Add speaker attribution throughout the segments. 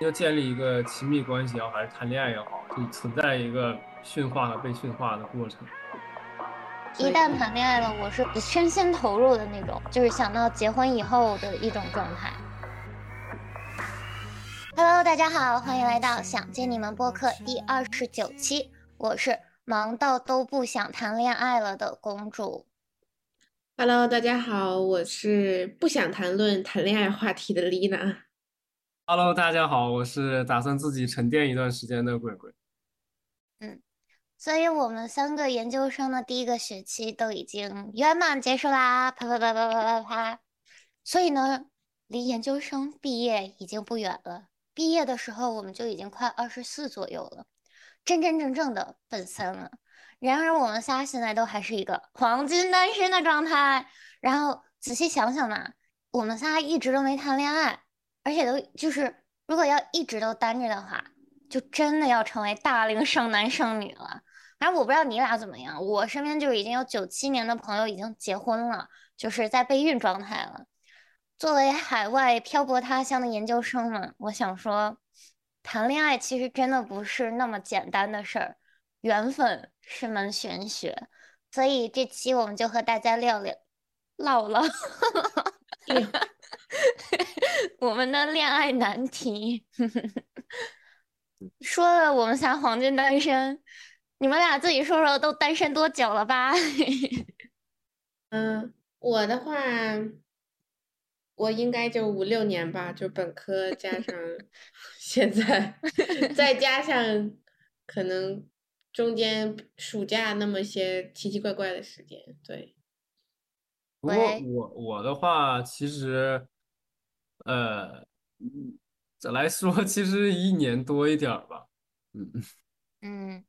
Speaker 1: 要建立一个亲密关系也好，还是谈恋爱也好，就存在一个驯化和被驯化的过程。
Speaker 2: 一旦谈恋爱了，我是身心投入的那种，就是想到结婚以后的一种状态。Hello，大家好，欢迎来到想见你们播客第二十九期，我是忙到都不想谈恋爱了的公主。
Speaker 3: Hello，大家好，我是不想谈论谈恋爱话题的丽娜。
Speaker 1: Hello，大家好，我是打算自己沉淀一段时间的鬼鬼。
Speaker 2: 嗯。所以我们三个研究生的第一个学期都已经圆满结束啦，啪啪啪啪啪啪啪。所以呢，离研究生毕业已经不远了。毕业的时候我们就已经快二十四左右了，真真正正的奔三了。然而我们仨现在都还是一个黄金单身的状态。然后仔细想想嘛，我们仨一直都没谈恋爱，而且都就是如果要一直都单着的话，就真的要成为大龄剩男剩女了。反正我不知道你俩怎么样，我身边就已经有九七年的朋友已经结婚了，就是在备孕状态了。作为海外漂泊他乡的研究生们，我想说，谈恋爱其实真的不是那么简单的事儿，缘分是门玄学。所以这期我们就和大家聊聊，唠唠 我们的恋爱难题。说了我们仨黄金单身。你们俩自己说说，都单身多久了吧？
Speaker 3: 嗯，我的话，我应该就五六年吧，就本科加上现在，再加上可能中间暑假那么些奇奇怪怪的时间，对。
Speaker 1: 不过我我的话，其实，呃，怎来说，其实一年多一点吧。嗯
Speaker 2: 嗯。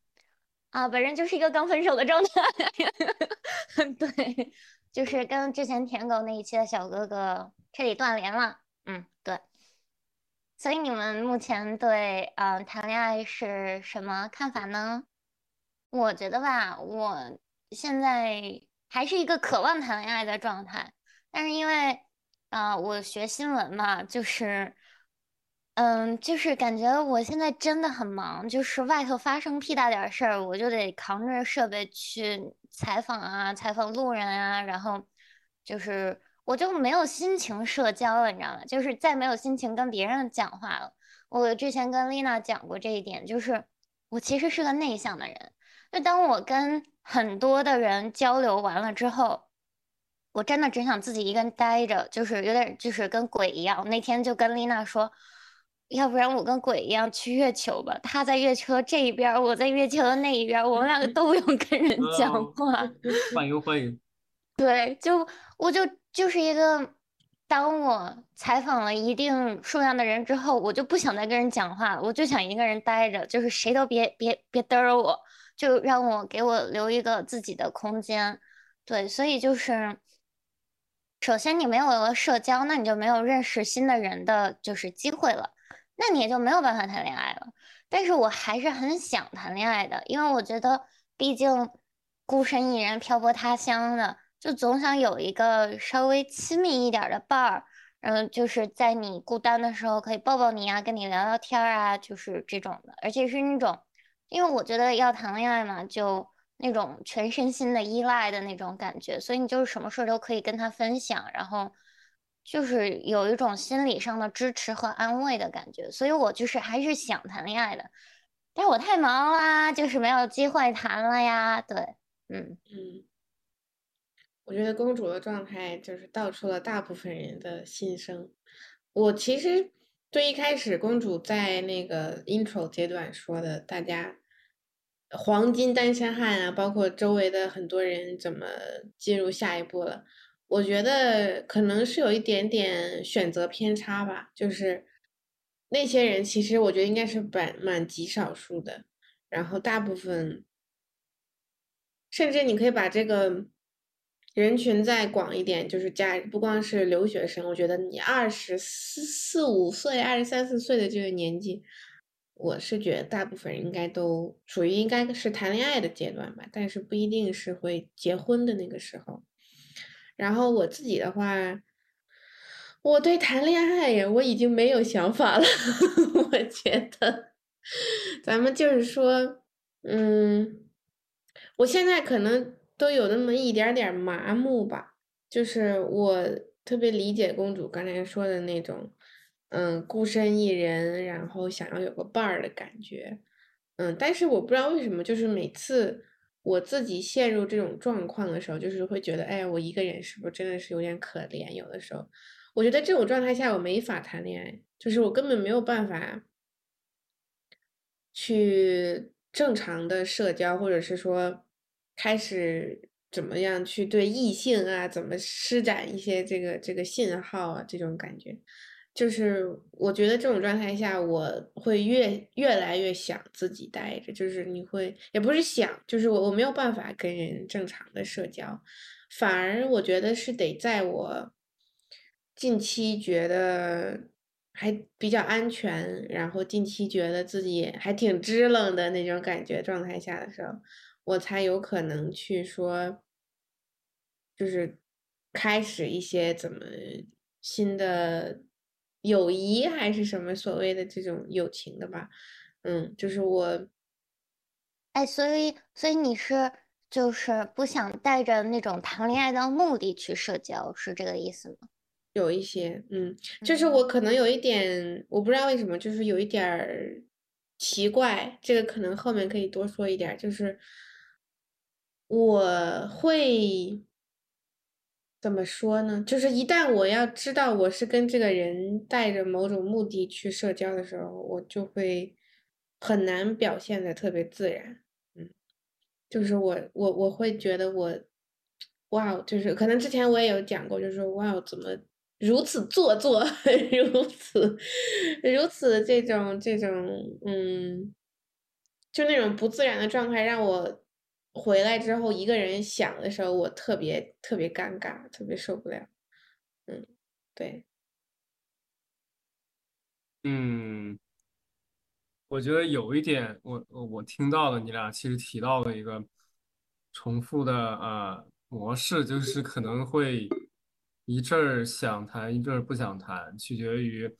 Speaker 2: 啊，本人就是一个刚分手的状态，对，就是跟之前舔狗那一期的小哥哥彻底断联了。嗯，对。所以你们目前对嗯谈恋爱是什么看法呢？我觉得吧，我现在还是一个渴望谈恋爱的状态，但是因为啊，我学新闻嘛，就是。嗯，就是感觉我现在真的很忙，就是外头发生屁大点事儿，我就得扛着设备去采访啊，采访路人啊，然后就是我就没有心情社交了，你知道吗？就是再没有心情跟别人讲话了。我之前跟丽娜讲过这一点，就是我其实是个内向的人，就当我跟很多的人交流完了之后，我真的只想自己一个人待着，就是有点就是跟鬼一样。那天就跟丽娜说。要不然我跟鬼一样去月球吧，他在月球这一边，我在月球的那一边，我们两个都不用跟人 讲话。
Speaker 1: 欢迎欢迎。
Speaker 2: 对，就我就就是一个，当我采访了一定数量的人之后，我就不想再跟人讲话，我就想一个人待着，就是谁都别别别嘚儿我，就让我给我留一个自己的空间。对，所以就是，首先你没有了社交，那你就没有认识新的人的就是机会了。那你也就没有办法谈恋爱了，但是我还是很想谈恋爱的，因为我觉得，毕竟孤身一人漂泊他乡的，就总想有一个稍微亲密一点的伴儿，嗯，就是在你孤单的时候可以抱抱你啊，跟你聊聊天啊，就是这种的，而且是那种，因为我觉得要谈恋爱嘛，就那种全身心的依赖的那种感觉，所以你就是什么事都可以跟他分享，然后。就是有一种心理上的支持和安慰的感觉，所以我就是还是想谈恋爱的，但是我太忙啦，就是没有机会谈了呀。对，嗯
Speaker 3: 嗯，我觉得公主的状态就是道出了大部分人的心声。我其实最一开始公主在那个 intro 阶段说的，大家黄金单身汉啊，包括周围的很多人怎么进入下一步了。我觉得可能是有一点点选择偏差吧，就是那些人其实我觉得应该是蛮蛮极少数的，然后大部分，甚至你可以把这个人群再广一点，就是加不光是留学生，我觉得你二十四四五岁、二十三四岁的这个年纪，我是觉得大部分人应该都属于应该是谈恋爱的阶段吧，但是不一定是会结婚的那个时候。然后我自己的话，我对谈恋爱，我已经没有想法了。我觉得，咱们就是说，嗯，我现在可能都有那么一点点麻木吧。就是我特别理解公主刚才说的那种，嗯，孤身一人，然后想要有个伴儿的感觉。嗯，但是我不知道为什么，就是每次我自己陷入这种状况的时候，就是会觉得，哎，我一个人是不是真的是有点可怜？有的时候。我觉得这种状态下我没法谈恋爱，就是我根本没有办法去正常的社交，或者是说开始怎么样去对异性啊，怎么施展一些这个这个信号啊，这种感觉，就是我觉得这种状态下我会越越来越想自己待着，就是你会也不是想，就是我我没有办法跟人正常的社交，反而我觉得是得在我。近期觉得还比较安全，然后近期觉得自己还挺支棱的那种感觉状态下的时候，我才有可能去说，就是开始一些怎么新的友谊还是什么所谓的这种友情的吧，嗯，就是我，
Speaker 2: 哎，所以所以你是就是不想带着那种谈恋爱的目的去社交，是这个意思吗？
Speaker 3: 有一些，嗯，就是我可能有一点，我不知道为什么，就是有一点儿奇怪，这个可能后面可以多说一点，就是我会怎么说呢？就是一旦我要知道我是跟这个人带着某种目的去社交的时候，我就会很难表现的特别自然，嗯，就是我我我会觉得我，哇，就是可能之前我也有讲过，就是说哇，怎么。如此做作，如此如此这种这种嗯，就那种不自然的状态，让我回来之后一个人想的时候，我特别特别尴尬，特别受不了。嗯，对。
Speaker 1: 嗯，我觉得有一点，我我听到了，你俩其实提到了一个重复的呃模式，就是可能会。一阵儿想谈，一阵儿不想谈，取决于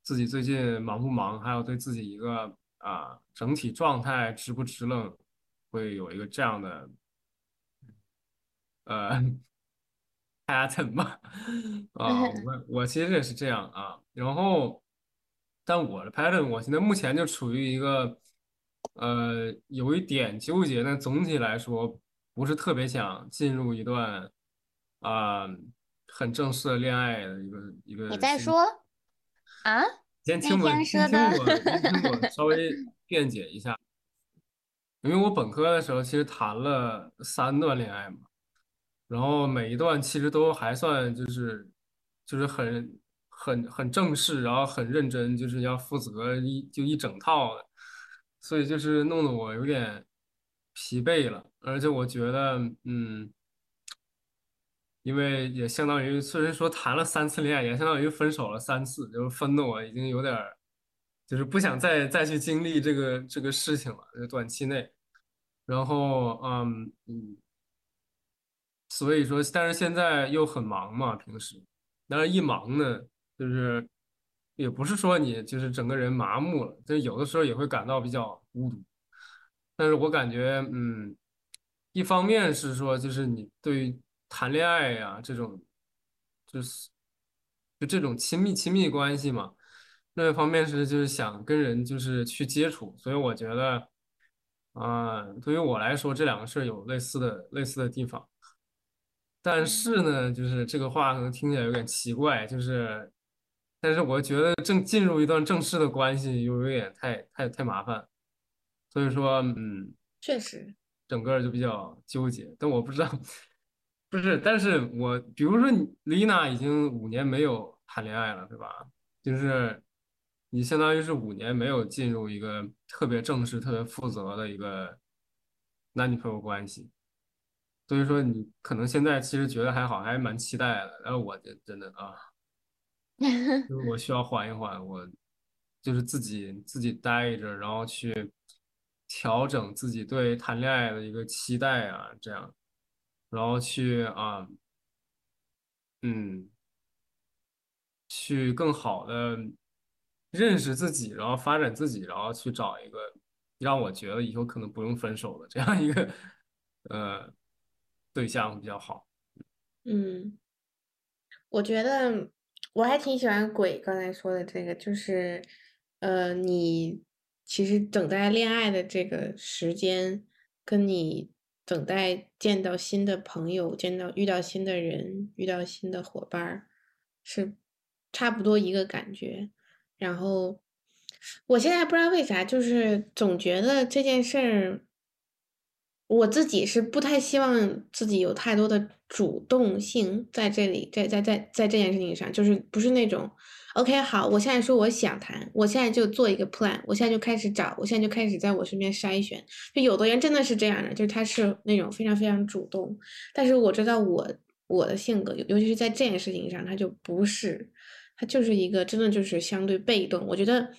Speaker 1: 自己最近忙不忙，还有对自己一个啊整体状态支不支棱，会有一个这样的呃 pattern 吧。啊，我我其实也是这样啊。然后，但我的 pattern，我现在目前就处于一个呃有一点纠结，但总体来说不是特别想进入一段啊。很正式的恋爱的一个一个。
Speaker 2: 你在说啊？
Speaker 1: 先听我，先听我，先听我稍微辩解一下。因为我本科的时候其实谈了三段恋爱嘛，然后每一段其实都还算就是就是很很很正式，然后很认真，就是要负责一就一整套的，所以就是弄得我有点疲惫了，而且我觉得嗯。因为也相当于，虽然说谈了三次恋爱，也相当于分手了三次，就是分的我已经有点，就是不想再再去经历这个这个事情了，就短期内。然后，嗯嗯，所以说，但是现在又很忙嘛，平时，但是一忙呢，就是也不是说你就是整个人麻木了，就有的时候也会感到比较孤独。但是我感觉，嗯，一方面是说，就是你对于。谈恋爱呀，这种就是就这种亲密亲密关系嘛。另一方面是就是想跟人就是去接触，所以我觉得啊，对于我来说这两个事儿有类似的类似的地方。但是呢，就是这个话可能听起来有点奇怪，就是但是我觉得正进入一段正式的关系又有点太太太麻烦，所以说嗯，
Speaker 3: 确实
Speaker 1: 整个就比较纠结。但我不知道。不是，但是我比如说，你丽娜已经五年没有谈恋爱了，对吧？就是你相当于是五年没有进入一个特别正式、特别负责的一个男女朋友关系，所以说你可能现在其实觉得还好，还蛮期待的。然后我就真的啊，就是我需要缓一缓，我就是自己自己待着，然后去调整自己对谈恋爱的一个期待啊，这样。然后去啊，嗯，去更好的认识自己，然后发展自己，然后去找一个让我觉得以后可能不用分手的这样一个呃对象比较好。
Speaker 3: 嗯，我觉得我还挺喜欢鬼刚才说的这个，就是呃，你其实等待恋爱的这个时间，跟你等待见到新的朋友、见到遇到新的人、遇到新的伙伴儿，是差不多一个感觉。然后我现在不知道为啥，就是总觉得这件事儿。我自己是不太希望自己有太多的主动性在这里，在在在在这件事情上，就是不是那种，OK，好，我现在说我想谈，我现在就做一个 plan，我现在就开始找，我现在就开始在我身边筛选。就有的人真的是这样的，就是他是那种非常非常主动，但是我知道我我的性格，尤其是在这件事情上，他就不是，他就是一个真的就是相对被动。我觉得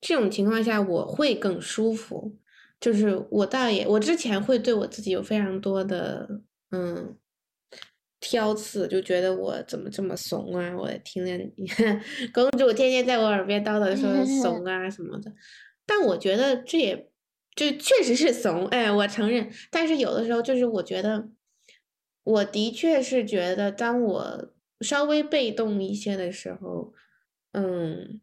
Speaker 3: 这种情况下我会更舒服。就是我倒也，我之前会对我自己有非常多的嗯挑刺，就觉得我怎么这么怂啊！我听见公主天天在我耳边叨叨说 怂啊什么的，但我觉得这也就确实是怂，哎，我承认。但是有的时候就是我觉得，我的确是觉得，当我稍微被动一些的时候，嗯。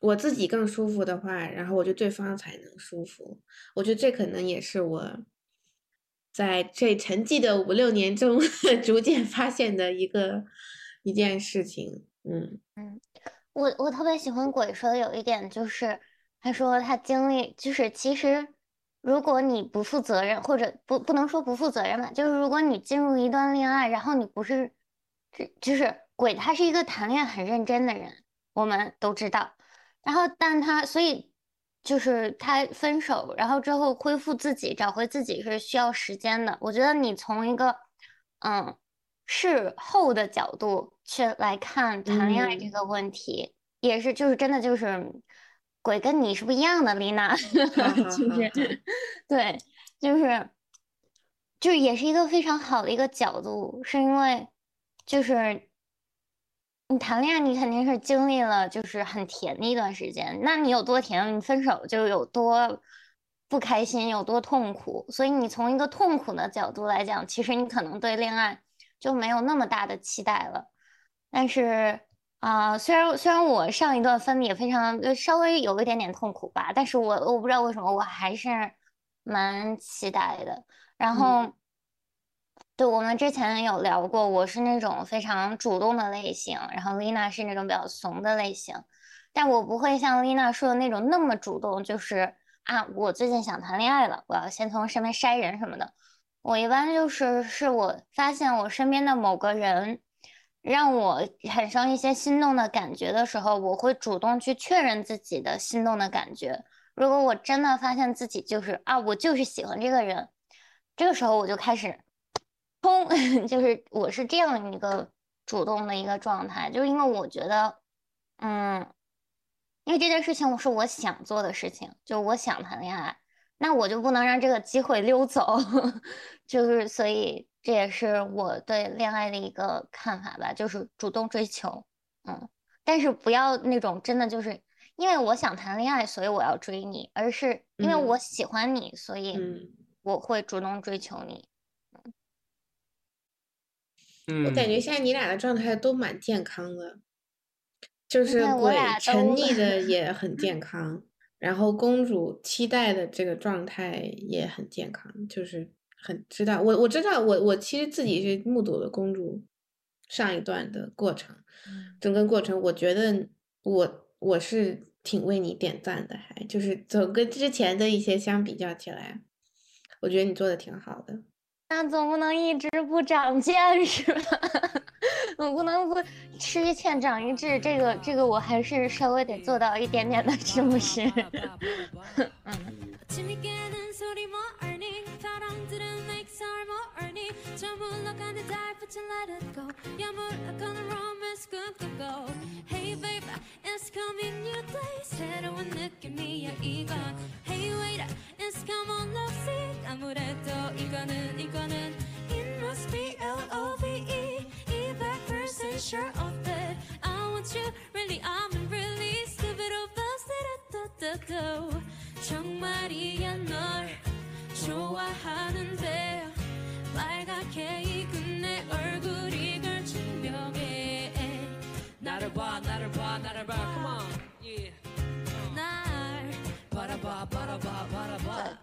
Speaker 3: 我自己更舒服的话，然后我觉得对方才能舒服。我觉得这可能也是我在这沉寂的五六年中 逐渐发现的一个一件事情。嗯
Speaker 2: 嗯，我我特别喜欢鬼说的有一点就是，他说他经历就是其实如果你不负责任，或者不不能说不负责任吧，就是如果你进入一段恋爱，然后你不是，就是鬼他是一个谈恋爱很认真的人，我们都知道。然后，但他所以就是他分手，然后之后恢复自己，找回自己是需要时间的。我觉得你从一个嗯事后的角度去来看谈恋爱这个问题，也是就是真的就是鬼跟你是不一样的，丽娜，就是 对，就是就是也是一个非常好的一个角度，是因为就是。你谈恋爱，你肯定是经历了就是很甜的一段时间。那你有多甜，你分手就有多不开心，有多痛苦。所以你从一个痛苦的角度来讲，其实你可能对恋爱就没有那么大的期待了。但是啊，虽然虽然我上一段分的也非常稍微有一点点痛苦吧，但是我我不知道为什么我还是蛮期待的。然后。对，我们之前有聊过，我是那种非常主动的类型，然后丽娜是那种比较怂的类型，但我不会像丽娜说的那种那么主动，就是啊，我最近想谈恋爱了，我要先从身边筛人什么的。我一般就是是我发现我身边的某个人让我产生一些心动的感觉的时候，我会主动去确认自己的心动的感觉。如果我真的发现自己就是啊，我就是喜欢这个人，这个时候我就开始。冲，就是我是这样一个主动的一个状态，就是因为我觉得，嗯，因为这件事情我是我想做的事情，就我想谈恋爱，那我就不能让这个机会溜走，就是所以这也是我对恋爱的一个看法吧，就是主动追求，嗯，但是不要那种真的就是因为我想谈恋爱，所以我要追你，而是因为我喜欢你，所以我会主动追求你。
Speaker 3: 我感觉现在你俩的状态都蛮健康的，就是鬼沉溺 的也很健康，然后公主期待的这个状态也很健康，就是很知道我我知道我我其实自己是目睹了公主上一段的过程，整个过程我觉得我我是挺为你点赞的，还就是总跟之前的一些相比较起来，我觉得你做的挺好的。
Speaker 2: 那总不能一直不长见识吧？总不能不吃一堑长一智，这个这个我还是稍微得做到一点点的，是不是？嗯。 삶어 earning 저 물러가는 die, but you let it go 야 물러가는 romance go. Hey babe it's coming new day. 새로운 느낌이야 이건. Hey wait it's come on love sick 아무래도 이거는 이거는. It must be L-O-V-E 200% sure of it. I want
Speaker 4: you really I'm really stupid over 정말이야 널. 좋아하는데 빨갛게 익은 내 얼굴이 걸친 벽에 나를 봐 나를 봐 나를 봐 Come on yeah 날 바라봐 바라봐 바라봐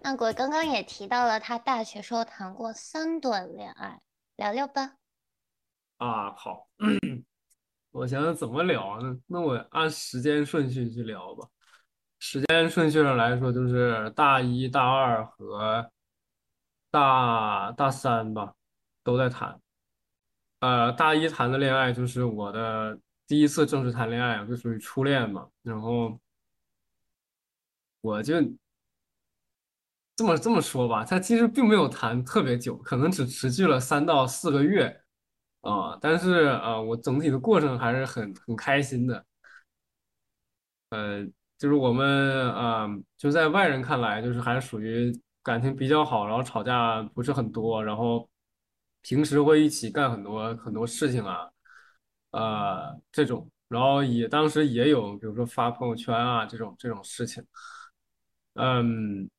Speaker 2: 那鬼刚刚也提到了他大学时候谈过三段恋爱，聊聊吧。
Speaker 1: 啊，好，我想想怎么聊呢？那我按时间顺序去聊吧。 时间顺序上来说，就是大一大二和大大三吧，都在谈。呃，大一谈的恋爱就是我的第一次正式谈恋爱，就属于初恋嘛。然后我就这么这么说吧，他其实并没有谈特别久，可能只持续了三到四个月啊。但是啊，我整体的过程还是很很开心的。呃，就是我们啊，就在外人看来，就是还属于感情比较好，然后吵架不是很多，然后平时会一起干很多很多事情啊，呃，这种，然后也当时也有，比如说发朋友圈啊这种这种事情，嗯。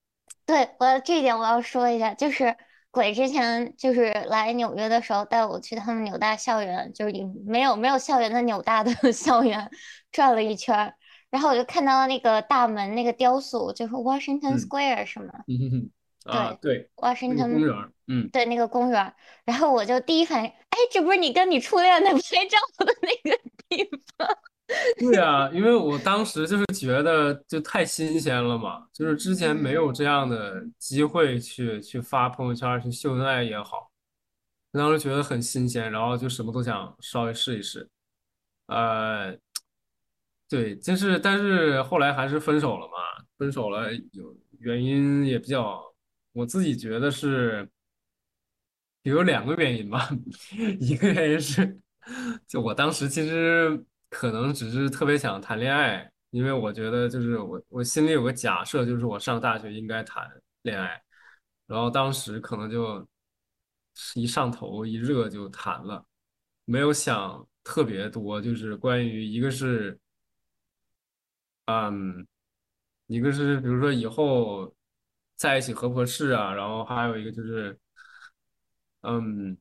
Speaker 2: 对，我这一点我要说一下，就是鬼之前就是来纽约的时候带我去他们纽大校园，就是没有没有校园的纽大的 校园转了一圈，然后我就看到了那个大门那个雕塑，就是 Washington Square 是吗？
Speaker 1: 嗯哼，啊对，
Speaker 2: 华盛顿
Speaker 1: 公园，嗯，
Speaker 2: 对那个公园，然后我就第一反应，哎，这不是你跟你初恋的拍照的那个地方？
Speaker 1: 对啊，因为我当时就是觉得就太新鲜了嘛，就是之前没有这样的机会去去发朋友圈去秀恩爱也好，当时觉得很新鲜，然后就什么都想稍微试一试，呃，对，就是但是后来还是分手了嘛，分手了有原因也比较，我自己觉得是有两个原因吧，一个原因是就我当时其实。可能只是特别想谈恋爱，因为我觉得就是我我心里有个假设，就是我上大学应该谈恋爱，然后当时可能就一上头一热就谈了，没有想特别多，就是关于一个是，嗯，一个是比如说以后在一起合不合适啊，然后还有一个就是，嗯。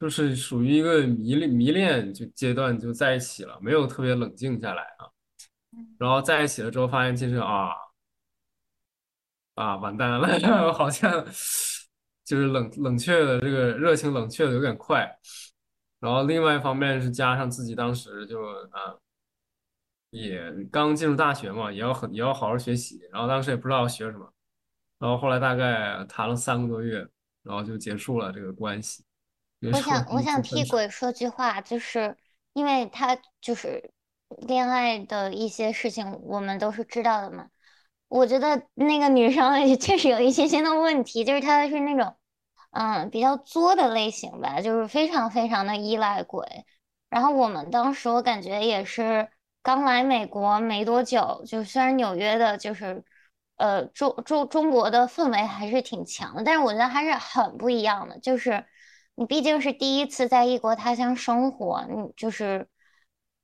Speaker 1: 就是属于一个迷恋迷恋就阶段就在一起了，没有特别冷静下来啊。然后在一起了之后，发现其实啊啊完蛋了，好像就是冷冷却的这个热情冷却的有点快。然后另外一方面是加上自己当时就啊也刚进入大学嘛，也要很也要好好学习，然后当时也不知道要学什么。然后后来大概谈了三个多月，然后就结束了这个关系。
Speaker 2: 我想，我想替鬼说句话，就是因为他就是恋爱的一些事情，我们都是知道的嘛。我觉得那个女生也确实有一些些的问题，就是她是那种嗯比较作的类型吧，就是非常非常的依赖鬼。然后我们当时我感觉也是刚来美国没多久，就虽然纽约的就是呃中中中国的氛围还是挺强的，但是我觉得还是很不一样的，就是。你毕竟是第一次在异国他乡生活，你就是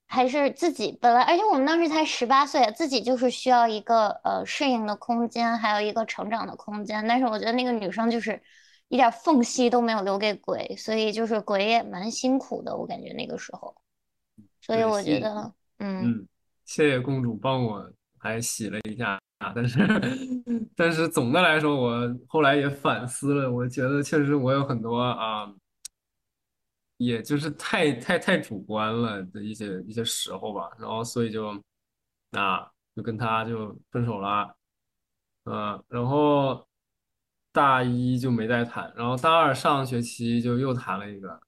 Speaker 2: 还是自己本来，而且我们当时才十八岁，自己就是需要一个呃适应的空间，还有一个成长的空间。但是我觉得那个女生就是一点缝隙都没有留给鬼，所以就是鬼也蛮辛苦的，我感觉那个时候。所以我觉得，
Speaker 1: 嗯，谢谢公主帮我还洗了一下。但是，但是总的来说，我后来也反思了，我觉得确实我有很多啊，也就是太太太主观了的一些一些时候吧，然后所以就啊，就跟他就分手了，嗯，然后大一就没再谈，然后大二上学期就又谈了一个，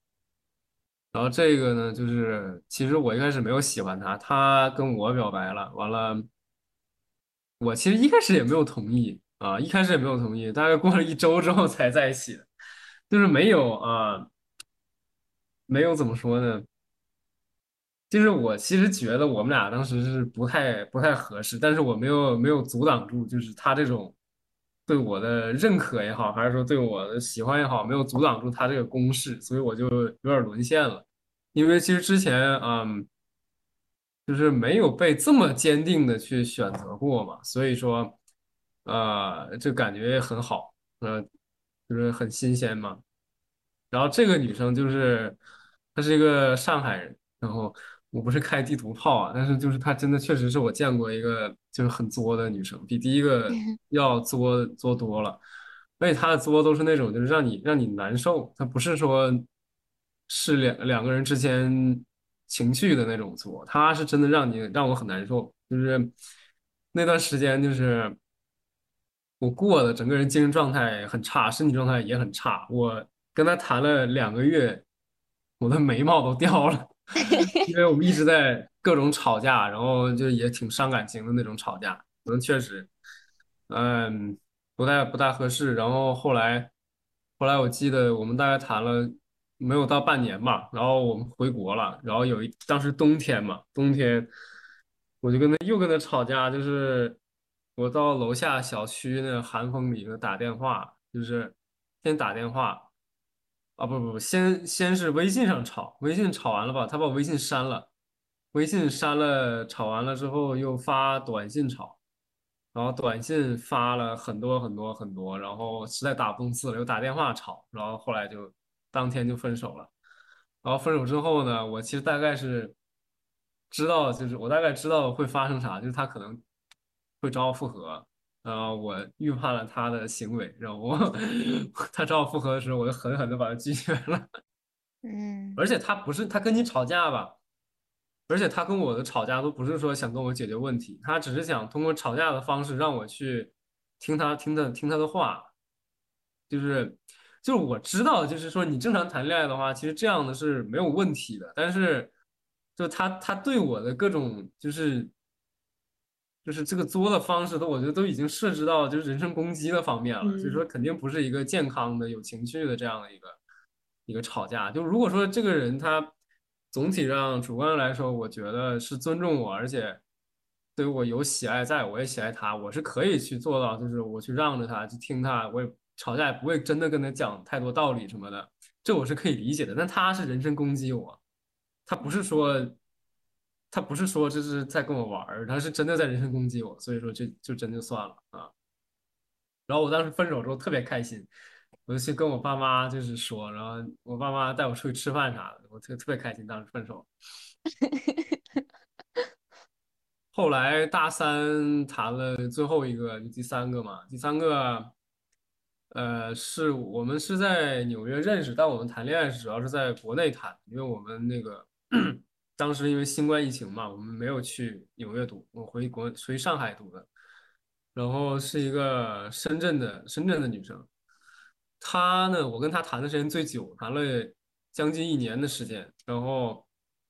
Speaker 1: 然后这个呢，就是其实我一开始没有喜欢他，他跟我表白了，完了。我其实一开始也没有同意啊，一开始也没有同意，大概过了一周之后才在一起，就是没有啊，没有怎么说呢？就是我其实觉得我们俩当时是不太不太合适，但是我没有没有阻挡住，就是他这种对我的认可也好，还是说对我的喜欢也好，没有阻挡住他这个攻势，所以我就有点沦陷了。因为其实之前嗯。就是没有被这么坚定的去选择过嘛，所以说，呃，就感觉很好，呃，就是很新鲜嘛。然后这个女生就是她是一个上海人，然后我不是开地图炮啊，但是就是她真的确实是我见过一个就是很作的女生，比第一个 要作作多了。而且她的作都是那种就是让你让你难受，她不是说是两两个人之间情绪的那种作，她是真的让你让我很难受，就是那段时间就是我过的整个人精神状态很差，身体状态也很差，我。跟他谈了两个月，我的眉毛都掉了，因为我们一直在各种吵架，然后就也挺伤感情的那种吵架，可能确实，嗯，不太不太合适。然后后来，后来我记得我们大概谈了没有到半年吧，然后我们回国了，然后有一当时冬天嘛，冬天我就跟他又跟他吵架，就是我到楼下小区那寒风里头打电话，就是先打电话。啊不不不，先先是微信上吵，微信吵完了吧，他把微信删了，微信删了，吵完了之后又发短信吵，然后短信发了很多很多很多，然后实在打不动字了，又打电话吵，然后后来就当天就分手了。然后分手之后呢，我其实大概是知道，就是我大概知道会发生啥，就是他可能会找我复合。啊，我预判了他的行为，然后 他找我复合的时候，我就狠狠的把他拒绝了。
Speaker 2: 嗯，
Speaker 1: 而且他不是他跟你吵架吧？而且他跟我的吵架都不是说想跟我解决问题，他只是想通过吵架的方式让我去听他听他听他的话。就是就是我知道，就是说你正常谈恋爱的话，其实这样的是没有问题的。但是就他他对我的各种就是。就是这个作的方式，都我觉得都已经涉及到就是人身攻击的方面了，所以说肯定不是一个健康的、有情绪的这样的一个一个吵架。就如果说这个人他总体上主观来说，我觉得是尊重我，而且对我有喜爱，在我也喜爱他，我是可以去做到，就是我去让着他，去听他，我也吵架也不会真的跟他讲太多道理什么的，这我是可以理解的。但他是人身攻击我，他不是说。他不是说这是在跟我玩儿，他是真的在人身攻击我，所以说就就真就算了啊。然后我当时分手之后特别开心，我就去跟我爸妈就是说，然后我爸妈带我出去吃饭啥的，我特特别开心。当时分手，后来大三谈了最后一个，就第三个嘛，第三个，呃，是我们是在纽约认识，但我们谈恋爱是主要是在国内谈，因为我们那个。当时因为新冠疫情嘛，我们没有去纽约读，我回国回上海读的。然后是一个深圳的深圳的女生，她呢，我跟她谈的时间最久，谈了将近一年的时间。然后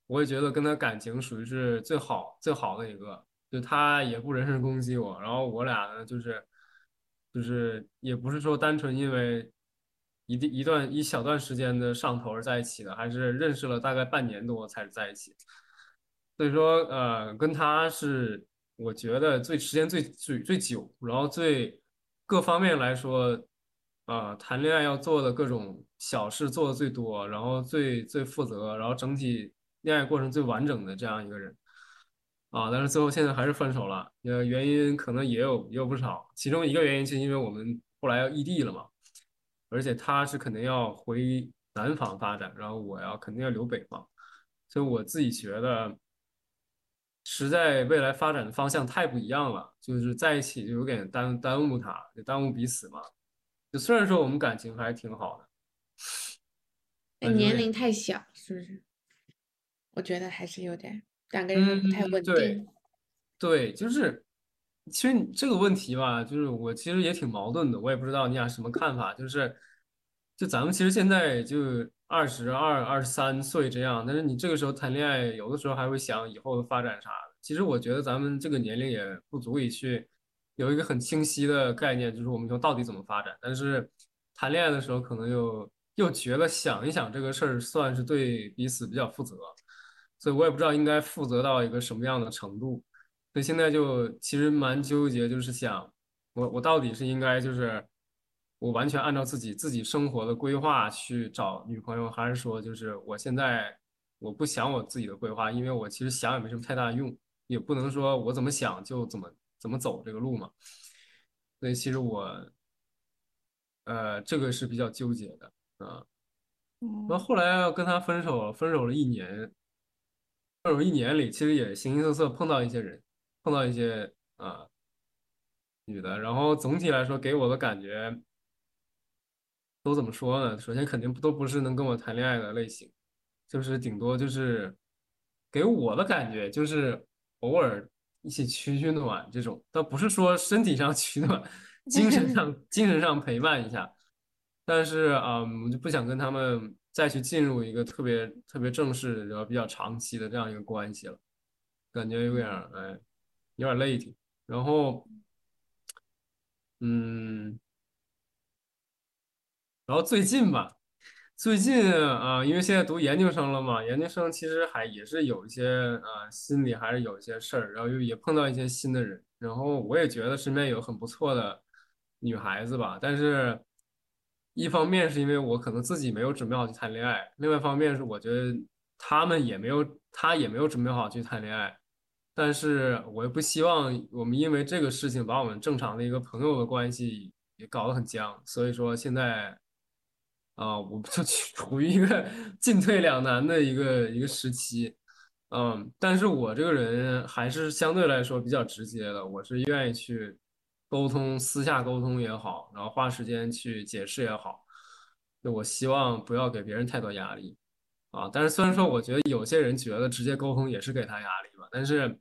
Speaker 1: 我也觉得跟她感情属于是最好最好的一个，就她也不人身攻击我。然后我俩呢，就是就是也不是说单纯因为。一一段一小段时间的上头而在一起的，还是认识了大概半年多才是在一起。所以说，呃，跟他是我觉得最时间最最最久，然后最各方面来说，啊，谈恋爱要做的各种小事做的最多，然后最最负责，然后整体恋爱过程最完整的这样一个人。啊，但是最后现在还是分手了，呃，原因可能也有也有不少，其中一个原因是因为我们后来要异地了嘛。而且他是肯定要回南方发展，然后我要肯定要留北方，所以我自己觉得，实在未来发展的方向太不一样了，就是在一起就有点耽耽误他，就耽误彼此嘛。就虽然说我们感情还挺好
Speaker 3: 的，年龄太小，是不是？我觉得还是有点两个人不太稳定。
Speaker 1: 对，就是。其实这个问题吧，就是我其实也挺矛盾的，我也不知道你俩什么看法。就是，就咱们其实现在就二十二、二十三岁这样，但是你这个时候谈恋爱，有的时候还会想以后的发展啥的。其实我觉得咱们这个年龄也不足以去有一个很清晰的概念，就是我们说到底怎么发展。但是谈恋爱的时候，可能又又觉得想一想这个事儿，算是对彼此比较负责，所以我也不知道应该负责到一个什么样的程度。所以现在就其实蛮纠结，就是想我我到底是应该就是我完全按照自己自己生活的规划去找女朋友，还是说就是我现在我不想我自己的规划，因为我其实想也没什么太大用，也不能说我怎么想就怎么怎么走这个路嘛。所以其实我，呃，这个是比较纠结的啊。
Speaker 2: 嗯
Speaker 1: 那后来要跟他分手了，分手了一年，分手一年里，其实也形形色色碰到一些人，碰到一些啊女的，然后总体来说给我的感觉都怎么说呢？首先肯定都不是能跟我谈恋爱的类型，就是顶多就是给我的感觉就是偶尔一起取取暖这种，倒不是说身体上取暖，精神上 精神上陪伴一下。但是啊、嗯，我就不想跟他们再去进入一个特别特别正式，然后比较长期的这样一个关系了，感觉有点儿哎，有点累挺。然后，嗯，然后最近吧，最近啊、因为现在读研究生了嘛，研究生其实还也是有一些啊、心里还是有一些事儿，然后又也碰到一些新的人，然后我也觉得身边有很不错的女孩子吧，但是一方面是因为我可能自己没有准备好去谈恋爱，另外一方面是我觉得他们也没有，他也没有准备好去谈恋爱，但是我又不希望我们因为这个事情把我们正常的一个朋友的关系也搞得很僵，所以说现在。啊，我就 处于一个进退两难的一个一个时期，嗯，但是我这个人还是相对来说比较直接的，我是愿意去沟通，私下沟通也好，然后花时间去解释也好，就我希望不要给别人太多压力啊。但是虽然说我觉得有些人觉得直接沟通也是给他压力吧，但是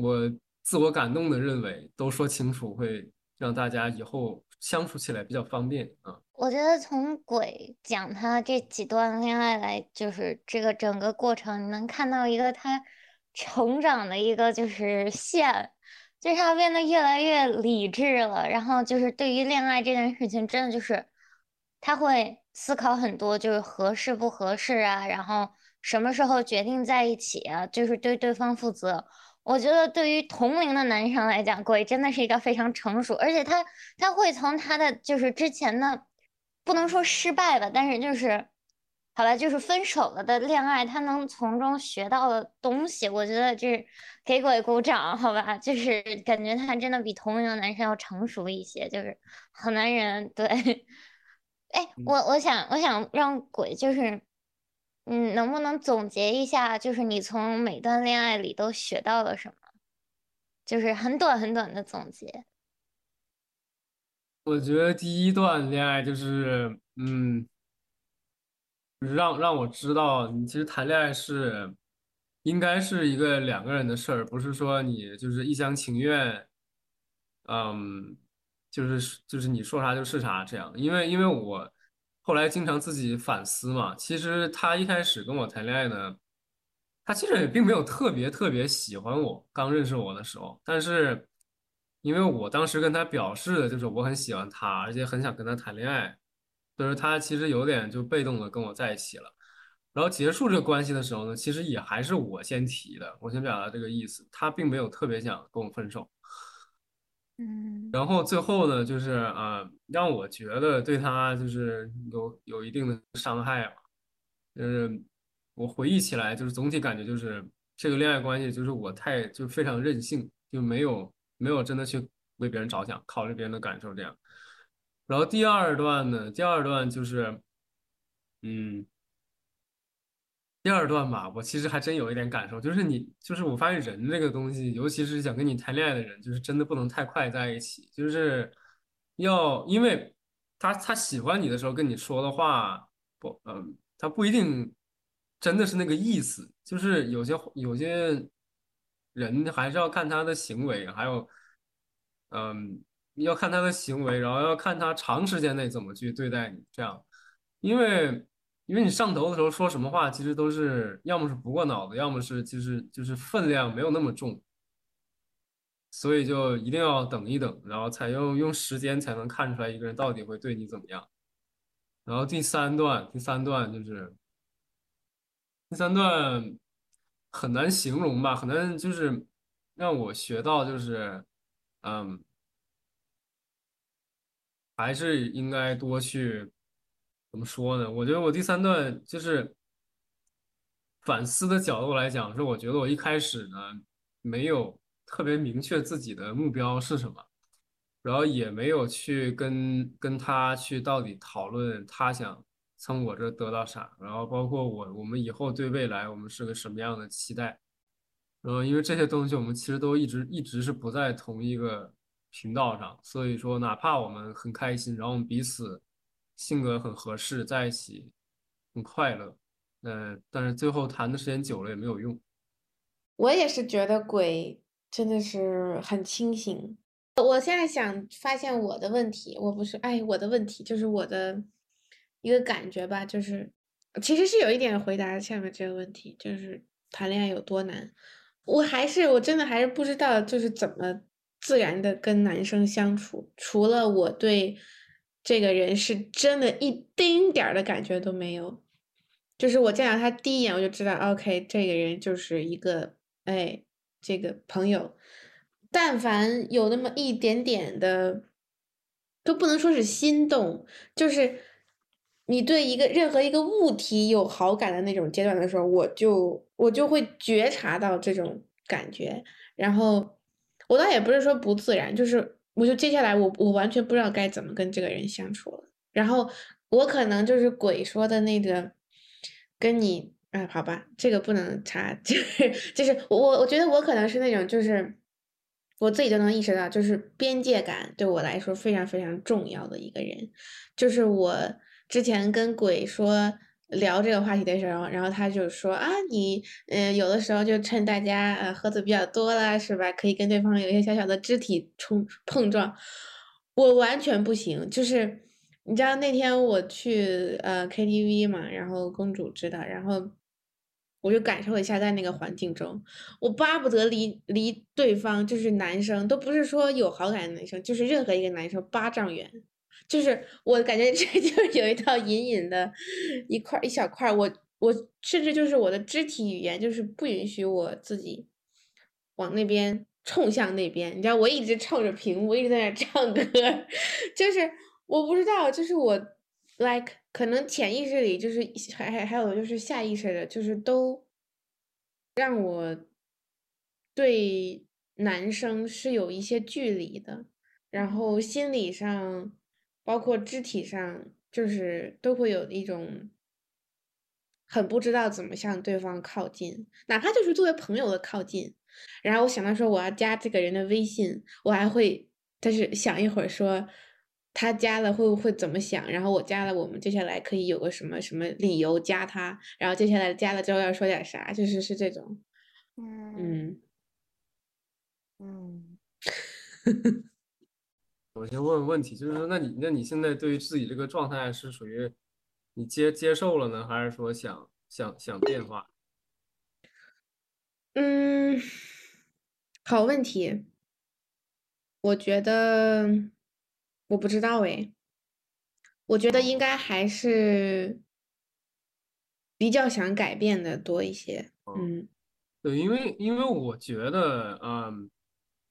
Speaker 1: 我自我感动的认为，都说清楚会让大家以后相处起来比较方便啊。
Speaker 2: 我觉得从鬼讲他这几段恋爱来，就是这个整个过程，你能看到一个他成长的一个就是线，就是他变得越来越理智了。然后就是对于恋爱这件事情，真的就是他会思考很多，就是合适不合适啊，然后什么时候决定在一起啊，就是对对方负责。我觉得对于同龄的男生来讲，鬼真的是一个非常成熟，而且他他会从他的就是之前的，不能说失败吧，但是就是好吧，就是分手了的恋爱，他能从中学到的东西，我觉得这给鬼鼓掌，好吧？就是感觉他真的比同龄的男生要成熟一些，就是好男人，对。哎，我我想我想让鬼就是。嗯，能不能总结一下，就是你从每段恋爱里都学到了什么？就是很短很短的总结。
Speaker 1: 我觉得第一段恋爱就是，嗯，让让我知道，你其实谈恋爱是应该是一个两个人的事儿，不是说你就是一厢情愿，嗯，就是就是你说啥就是啥这样。因为因为我后来经常自己反思嘛，其实他一开始跟我谈恋爱呢，他其实也并没有特别特别喜欢我，刚认识我的时候，但是因为我当时跟他表示的就是我很喜欢他，而且很想跟他谈恋爱，所以他其实有点就被动的跟我在一起了。然后结束这个关系的时候呢，其实也还是我先提的，我先表达这个意思，他并没有特别想跟我分手。
Speaker 2: 嗯
Speaker 1: 然后最后呢，就是啊、呃让我觉得对他就是有有一定的伤害吧。就是我回忆起来，就是总体感觉就是这个恋爱关系，就是我太就非常任性，就没有没有真的去为别人着想，考虑别人的感受这样。然后第二段呢，第二段就是，嗯，第二段吧，我其实还真有一点感受，就是你，就是我发现人这个东西，尤其是想跟你谈恋爱的人，就是真的不能太快在一起，就是要，因为他他喜欢你的时候跟你说的话，不，嗯，他不一定真的是那个意思，就是有些有些人还是要看他的行为，还有，嗯，要看他的行为，然后要看他长时间内怎么去对待你，这样，因为。因为你上头的时候说什么话，其实都是要么是不过脑子，要么是就是就是分量没有那么重，所以就一定要等一等，然后才用用时间才能看出来一个人到底会对你怎么样。然后第三段，第三段就是第三段很难形容吧，很难就是让我学到就是嗯，还是应该多去。怎么说呢？我觉得我第三段就是反思的角度来讲，是我觉得我一开始呢没有特别明确自己的目标是什么，然后也没有去跟跟他去到底讨论他想从我这得到啥，然后包括我我们以后对未来我们是个什么样的期待，然后因为这些东西我们其实都一直一直是不在同一个频道上，所以说哪怕我们很开心，然后我们彼此性格很合适，在一起很快乐。嗯，但是最后谈的时间久了也没有用。
Speaker 3: 我也是觉得鬼真的是很清醒。我现在想发现我的问题，我不是哎，我的问题就是我的一个感觉吧，就是其实是有一点回答下面这个问题，就是谈恋爱有多难。我还是我真的还是不知道，就是怎么自然的跟男生相处，除了我对这个人是真的一丁点儿的感觉都没有。就是我见到他第一眼，我就知道，OK，这个人就是一个，哎，这个朋友，但凡有那么一点点的，都不能说是心动，就是你对一个任何一个物体有好感的那种阶段的时候，我就我就会觉察到这种感觉，然后我倒也不是说不自然，就是我就接下来我我完全不知道该怎么跟这个人相处了，然后我可能就是鬼说的那个。跟你啊，好吧，这个不能查，就是就是我我我觉得我可能是那种就是我自己都能意识到，就是边界感对我来说非常非常重要的一个人。就是我之前跟鬼说聊这个话题的时候，然后他就说啊，你嗯有的时候就趁大家呃喝的比较多了，是吧？可以跟对方有一些小小的肢体冲碰撞。我完全不行，就是。你知道那天我去呃 KTV 嘛，然后公主知道，然后我就感受一下在那个环境中，我巴不得离离对方就是男生，都不是说有好感的男生，就是任何一个男生八丈远，就是我感觉这就 有一道隐隐的一块一小块，我我甚至就是我的肢体语言就是不允许我自己往那边冲向那边，你知道我一直冲着屏幕，一直在那唱歌，就是。我不知道，就是我，like 可能潜意识里就是还还还有就是下意识的，就是都让我对男生是有一些距离的，然后心理上，包括肢体上，就是都会有一种很不知道怎么向对方靠近，哪怕就是作为朋友的靠近。然后我想到说我要加这个人的微信，我还会，但是想一会儿说。他加了会不会怎么想？然后我加了，我们接下来可以有个什么什么理由加他？然后接下来加了之后要说点啥？就是是这种，
Speaker 2: 嗯嗯
Speaker 1: 我先问问问题，就是说，那你那你现在对于自己这个状态是属于你接接受了呢，还是说想想想变化？
Speaker 3: 嗯，好问题，我觉得。我不知道哎，我觉得应该还是比较想改变的多一些。嗯，
Speaker 1: 对，因为因为我觉得，嗯，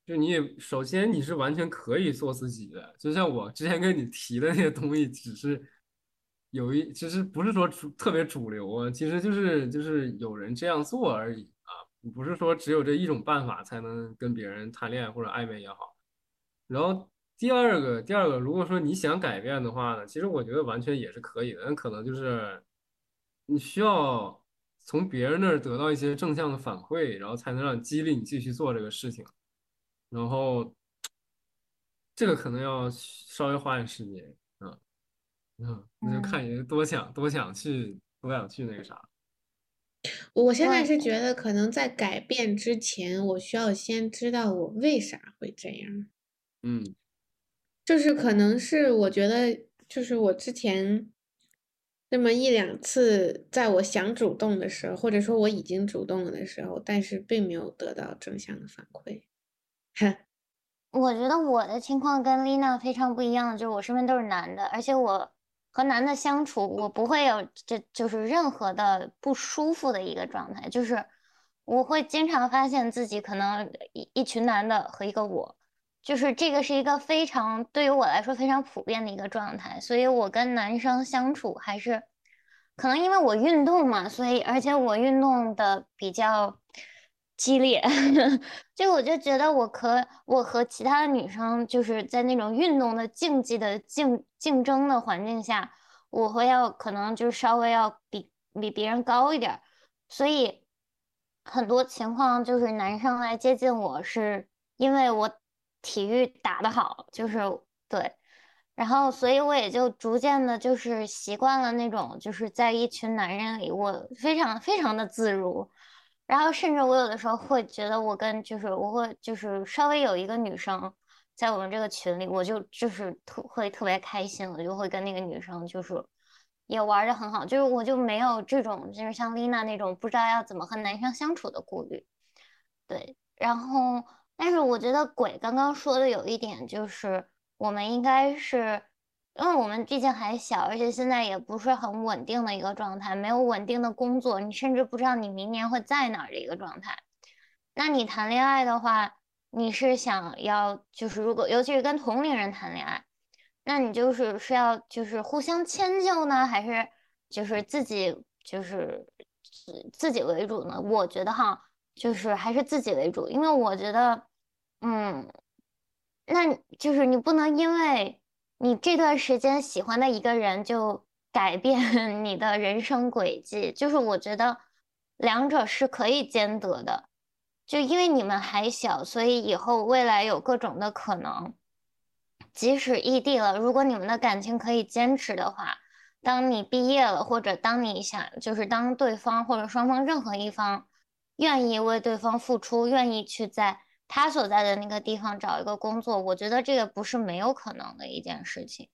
Speaker 1: 就你也首先你是完全可以做自己的，就像我之前跟你提的那些东西，只是有一其实不是说主特别主流啊，其实就是就是有人这样做而已啊，不是说只有这一种办法才能跟别人谈恋爱或者暧昧也好，然后。第二个，第二个，如果说你想改变的话呢，其实我觉得完全也是可以的。那可能就是你需要从别人那儿得到一些正向的反馈，然后才能让激励你继续做这个事情。然后这个可能要稍微花点时间啊，嗯，那就看你多想多想去多想去那个啥。
Speaker 3: 我现在是觉得，可能在改变之前，我需要先知道我为啥会这样。
Speaker 1: 嗯。
Speaker 3: 就是可能是我觉得，就是我之前那么一两次，在我想主动的时候，或者说我已经主动了的时候，但是并没有得到正向的反馈。
Speaker 2: 我觉得我的情况跟丽娜非常不一样，就是我身边都是男的，而且我和男的相处，我不会有这就是任何的不舒服的一个状态，就是我会经常发现自己可能一一群男的和一个我。就是这个是一个非常对于我来说非常普遍的一个状态，所以我跟男生相处还是可能因为我运动嘛，所以而且我运动的比较激烈，就我就觉得我和我和其他的女生就是在那种运动的竞技的竞竞争的环境下，我会要可能就稍微要比比别人高一点儿，所以很多情况就是男生来接近我是因为我体育打得好，就是对。然后，所以我也就逐渐的，就是习惯了那种，就是在一群男人里，我非常非常的自如。然后，甚至我有的时候会觉得，我跟就是我会就是稍微有一个女生在我们这个群里，我就就是特会特别开心，我就会跟那个女生就是也玩的很好，就是我就没有这种就是像丽娜那种不知道要怎么和男生相处的顾虑。对，然后，但是我觉得鬼刚刚说的有一点就是。我们应该是，因为我们毕竟还小，而且现在也不是很稳定的一个状态，没有稳定的工作，你甚至不知道你明年会在哪儿的一个状态。那你谈恋爱的话，你是想要就是如果尤其是跟同龄人谈恋爱，那你就是是要就是互相迁就呢，还是就是自己就是自己为主呢？我觉得哈，就是还是自己为主，因为我觉得，嗯。那就是你不能因为你这段时间喜欢的一个人就改变 你的人生轨迹，就是我觉得两者是可以兼得的。就因为你们还小，所以以后未来有各种的可能。即使异地了，如果你们的感情可以坚持的话，当你毕业了，或者当你想，就是当对方或者双方任何一方愿意为对方付出，愿意去在。他所在的那个地方找一个工作，我觉得这个不是没有可能的一件事情。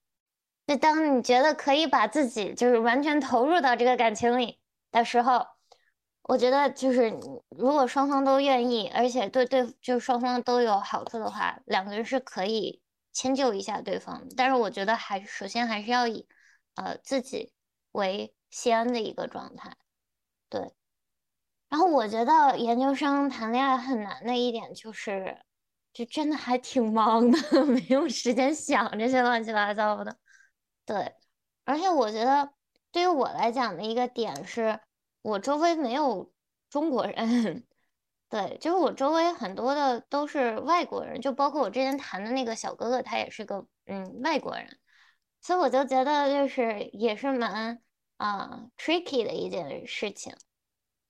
Speaker 2: 就当你觉得可以把自己就是完全投入到这个感情里的时候，我觉得就是如果双方都愿意，而且对对，就双方都有好处的话，两个人是可以迁就一下对方。但是我觉得还首先还是要以呃自己为先的一个状态，对。然后我觉得研究生谈恋爱很难的一点就是，就真的还挺忙的，没有时间想这些乱七八糟的。对，而且我觉得对于我来讲的一个点是，我周围没有中国人，对，就是我周围很多的都是外国人，就包括我之前谈的那个小哥哥，他也是个嗯外国人，所以我就觉得就是也是蛮啊 tricky 的一件事情。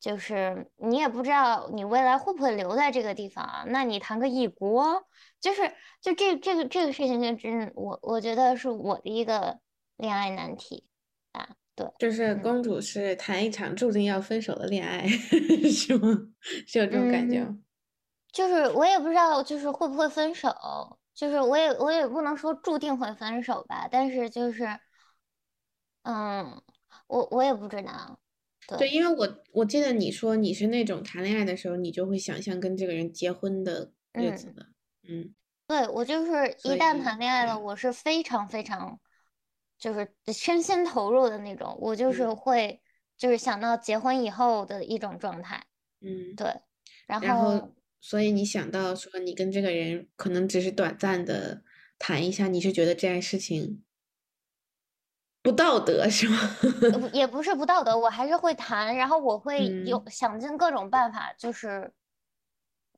Speaker 2: 就是你也不知道你未来会不会留在这个地方啊？那你谈个异国，就是就这这个这个事情，就真我我觉得是我的一个恋爱难题啊。对，
Speaker 3: 就是公主是谈一场注定要分手的恋爱，是吗？是有这种感觉？
Speaker 2: 就是我也不知道，就是会不会分手？就是我也我也不能说注定会分手吧，但是就是，嗯，我我也不知道。
Speaker 3: 对，因为。我我记得你说你是那种谈恋爱的时候，你就会想象跟这个人结婚的日子的，嗯，
Speaker 2: 对我就是一旦谈恋爱了，我是非常非常就是身心投入的那种，我就是。会就是想到结婚以后的一种状态，
Speaker 3: 嗯，
Speaker 2: 对，然
Speaker 3: 后所以你想到说你跟这个人可能只是短暂的谈一下，你是觉得这件事情。不道德是吗？
Speaker 2: 也不是不道德，我还是会谈，然后我会有想尽各种办法，就是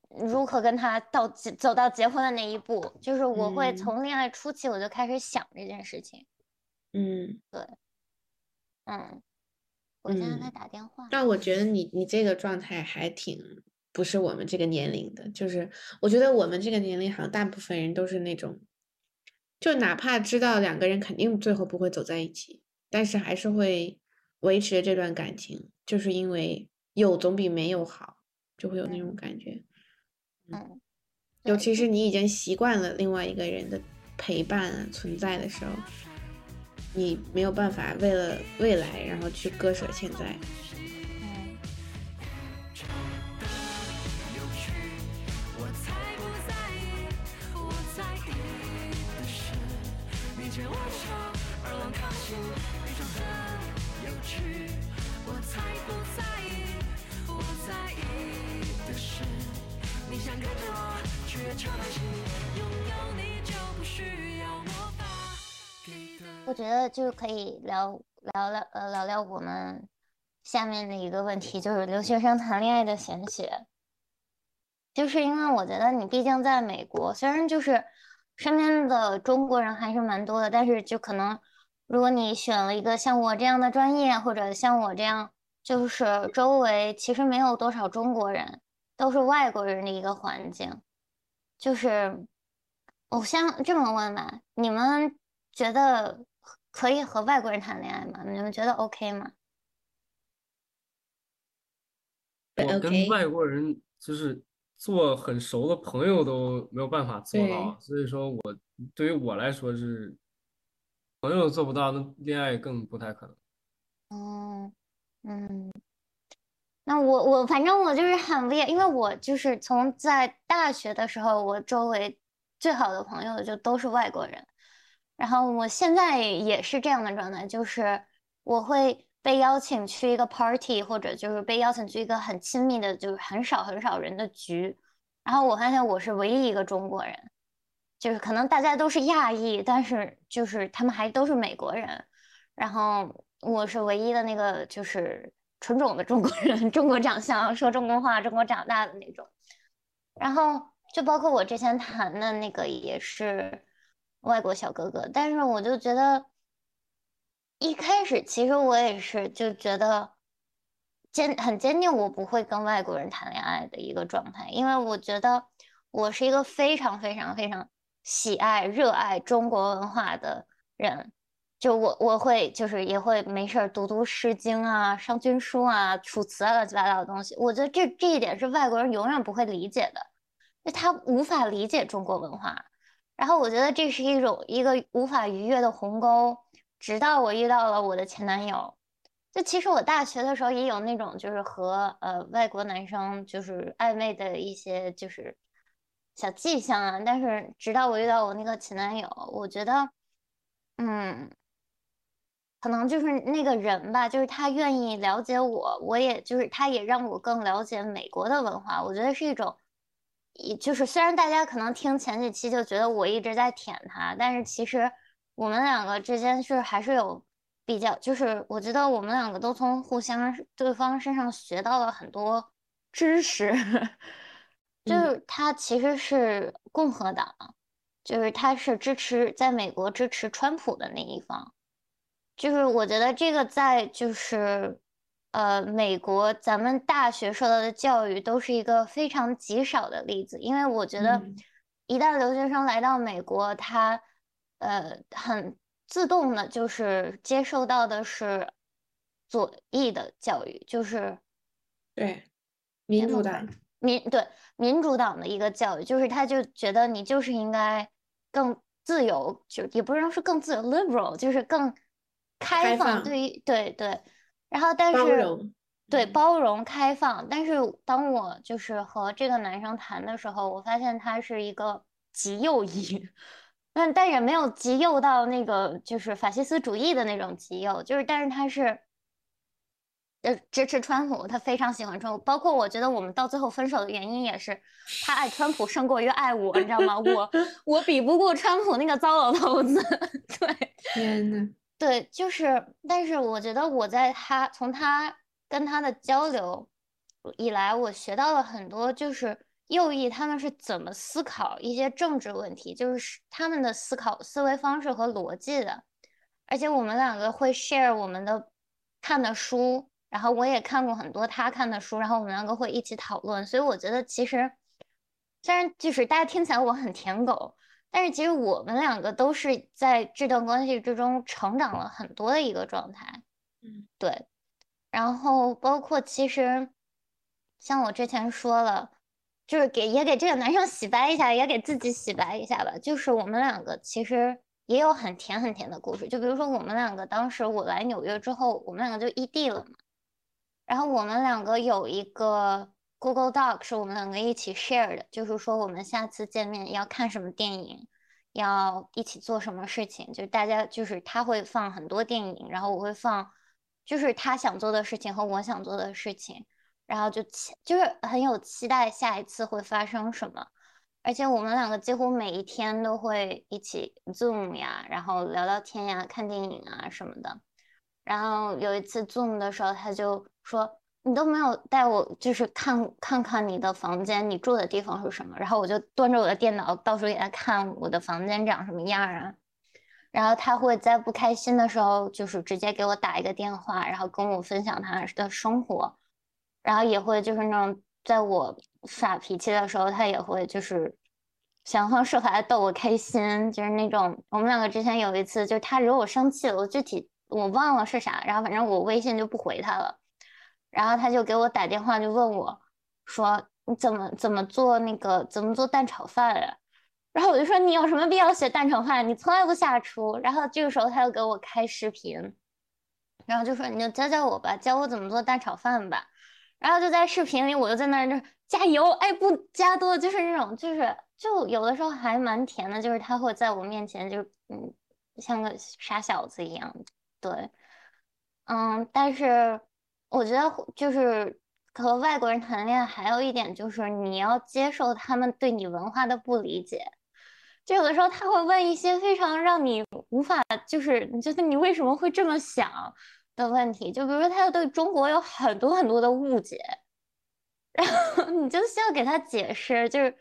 Speaker 2: 如何跟他到走到结婚的那一步，就是我会从恋爱初期我就开始想这件事情。
Speaker 3: 嗯，
Speaker 2: 对，嗯，我现在在打电话。
Speaker 3: 但我觉得你你这个状态还挺不是我们这个年龄的，就是我觉得我们这个年龄好像大部分人都是那种。就哪怕知道两个人肯定最后不会走在一起，但是还是会维持这段感情，就是因为有总比没有好，就会有那种感觉。
Speaker 2: 嗯，
Speaker 3: 尤其是你已经习惯了另外一个人的陪伴存在的时候，你没有办法为了未来然后去割舍现在。
Speaker 2: 我觉得就是可以聊聊聊呃聊聊我们下面的一个问题，就是留学生谈恋爱的玄学。就是因为我觉得你毕竟在美国，虽然就是身边的中国人还是蛮多的，但是就可能如果你选了一个像我这样的专业，或者像我这样，就是周围其实没有多少中国人，都是外国人的一个环境，就是我先这么问吧，你们觉得可以和外国人谈恋爱吗？你们觉得 OK 吗？
Speaker 1: 我跟外国人就是做很熟的朋友都没有办法做到，所以说我对于我来说是朋友做不到，那恋爱更不太可能。
Speaker 2: 嗯嗯，那我我反正我就是很厉害，因为我就是从在大学的时候，我周围最好的朋友就都是外国人，然后我现在也是这样的状态，就是我会被邀请去一个 party，或者就是被邀请去一个很亲密的，就是很少很少人的局，然后我发现我是唯一一个中国人，就是可能大家都是亚裔，但是就是他们还都是美国人。然后我是唯一的那个就是纯种的中国人，中国长相，说中国话，中国长大的那种。然后就包括我之前谈的那个也是外国小哥哥，但是我就觉得一开始其实我也是就觉得坚很坚定，我不会跟外国人谈恋爱的一个状态，因为我觉得我是一个非常非常非常喜爱、热爱中国文化的人。就我我会就是也会没事儿读读诗经啊、商君书啊、楚辞啊乱七八糟的东西。我觉得这这一点是外国人永远不会理解的，因为他无法理解中国文化。然后我觉得这是一种一个无法逾越的鸿沟，直到我遇到了我的前男友。就其实我大学的时候也有那种就是和呃外国男生就是暧昧的一些就是小迹象啊，但是直到我遇到我那个前男友，我觉得嗯。可能就是那个人吧，就是他愿意了解我，我也就是他也让我更了解美国的文化。我觉得是一种，一就是虽然大家可能听前几期就觉得我一直在舔他，但是其实我们两个之间是还是有比较，就是我觉得我们两个都从互相对方身上学到了很多知识。就是他其实是共和党，就是他是支持在美国支持川普的那一方。就是我觉得这个在就是呃美国咱们大学受到的教育都是一个非常极少的例子，因为我觉得
Speaker 3: 嗯。
Speaker 2: 一旦留学生来到美国，他呃很自动的就是接受到的是左翼的教育，就是
Speaker 3: 对，民主党，
Speaker 2: 民对民主党的一个教育，就是他就觉得你就是应该更自由，就也不能说是更自由，liberal，就是更开放。对于对对，然后但是
Speaker 3: 包，
Speaker 2: 对
Speaker 3: 嗯
Speaker 2: 包容开放，但是当我就是和这个男生谈的时候，我发现他是一个极右翼，但但也没有极右到那个就是法西斯主义的那种极右，就是但是他是。呃，支持川普，他非常喜欢川普，包括我觉得我们到最后分手的原因也是他爱川普胜过于爱我，你知道吗？我 我比不过川普那个糟老头子，对。
Speaker 3: 天呐，
Speaker 2: 对，就是，但是我觉得我在他从他跟他的交流以来，我学到了很多，就是右翼他们是怎么思考一些政治问题，就是他们的思考思维方式和逻辑的。而且我们两个会 share 我们的看的书，然后我也看过很多他看的书，然后我们两个会一起讨论。所以我觉得其实虽然就是大家听起来我很舔狗。但是其实我们两个都是在这段关系之中成长了很多的一个状态，
Speaker 3: 嗯，
Speaker 2: 对。然后包括其实像我之前说了，就是给也给这个男生洗白一下，也给自己洗白一下吧。就是我们两个其实也有很甜很甜的故事，就比如说我们两个当时我来纽约之后，我们两个就异地了嘛。然后我们两个有一个 Google Doc 是我们两个一起 share 的，就是说我们下次见面要看什么电影，要一起做什么事情，就大家就是他会放很多电影，然后我会放就是他想做的事情和我想做的事情，然后就期就是很有期待下一次会发生什么。而且我们两个几乎每一天都会一起 Zoom 呀，然后聊聊天呀、看电影啊什么的。然后有一次 Zoom 的时候，他就说你都没有带我，就是看看看你的房间，你住的地方是什么。然后我就端着我的电脑到处给他看我的房间长什么样啊。然后他会在不开心的时候，就是直接给我打一个电话，然后跟我分享他的生活。然后也会就是那种在我耍脾气的时候，他也会就是想方设法的逗我开心，就是那种我们两个之前有一次，就是他惹我生气了，我具体我忘了是啥，然后反正我微信就不回他了，然后他就给我打电话，就问我说你怎么怎么做那个怎么做蛋炒饭呀？然后我就说你有什么必要学蛋炒饭？你从来不下厨。然后这个时候他又给我开视频，然后就说你就教教我吧，教我怎么做蛋炒饭吧。然后就在视频里，我就在那儿就加油，哎，不加多，就是那种，就是就有的时候还蛮甜的，就是他会在我面前就嗯像个傻小子一样，对，嗯，但是我觉得就是和外国人谈恋爱还有一点就是你要接受他们对你文化的不理解。就有的时候他会问一些非常让你无法，就是你觉得你为什么会这么想的问题，就比如说他对中国有很多很多的误解，然后你就需要给他解释，就是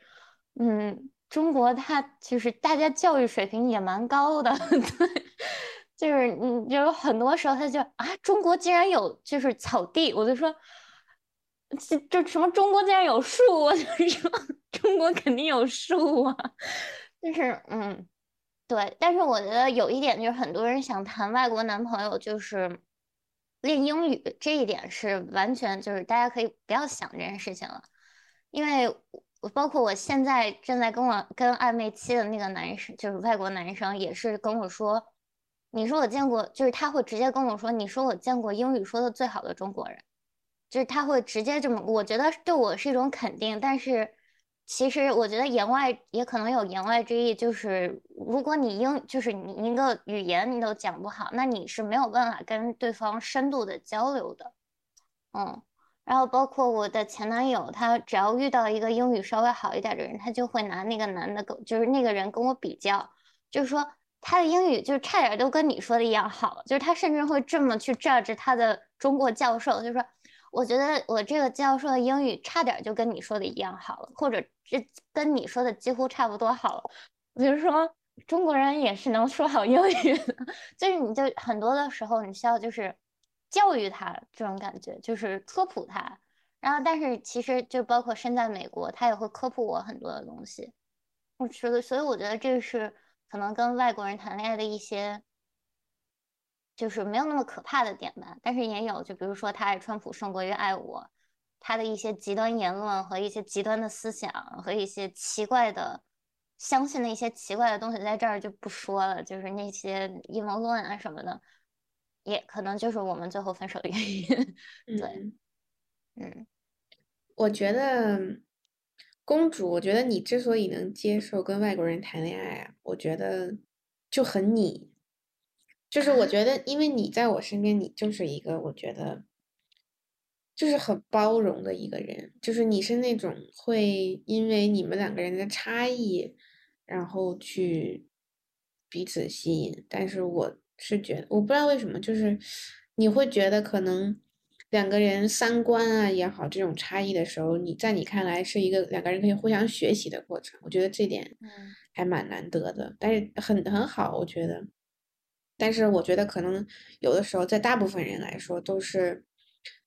Speaker 2: 嗯，中国他就是大家教育水平也蛮高的，对，就是嗯，有很多时候他就啊，中国竟然有就是草地，我就说这这什么中国竟然有树，我就说中国肯定有树啊。就是嗯，对，但是我觉得有一点就是很多人想谈外国男朋友，就是练英语这一点是完全就是大家可以不要想这件事情了，因为我包括我现在正在跟我跟暧昧期的那个男生，就是外国男生，也是跟我说，你说我见过，就是他会直接跟我说，你说我见过英语说的最好的中国人，就是他会直接这么，我觉得对我是一种肯定，但是。其实我觉得言外也可能有言外之意，就是如果你英就是你一个语言你都讲不好，那你是没有办法跟对方深度的交流的。嗯，然后包括我的前男友，他只要遇到一个英语稍微好一点的人，他就会拿那个男的跟就是那个人跟我比较，就是说他的英语就差点都跟你说的一样好了，就是他甚至会这么去 judge 他的中国教授，就说。我觉得我这个教授的英语差点就跟你说的一样好了，或者这跟你说的几乎差不多好了。比如说中国人也是能说好英语，就是你就很多的时候你需要就是教育他这种感觉，就是科普他。然后但是其实就包括身在美国，他也会科普我很多的东西。我觉得，所以我觉得这是可能跟外国人谈恋爱的一些。就是没有那么可怕的点吧，但是也有，就比如说他爱川普胜过于爱我，他的一些极端言论和一些极端的思想和一些奇怪的相信的一些奇怪的东西，在这儿就不说了，就是那些阴谋论啊什么的，也可能就是我们最后分手的原因。对，嗯，
Speaker 3: 我觉得公主，我觉得你之所以能接受跟外国人谈恋爱啊，我觉得就很你。就是我觉得，因为你在我身边，你就是一个我觉得就是很包容的一个人。就是你是那种会因为你们两个人的差异，然后去彼此吸引。但是我是觉得，我不知道为什么，就是你会觉得可能两个人三观啊也好，这种差异的时候，你在你看来是一个两个人可以互相学习的过程。我觉得这点还蛮难得的，但是很很好，我觉得。但是我觉得可能有的时候，在大部分人来说都是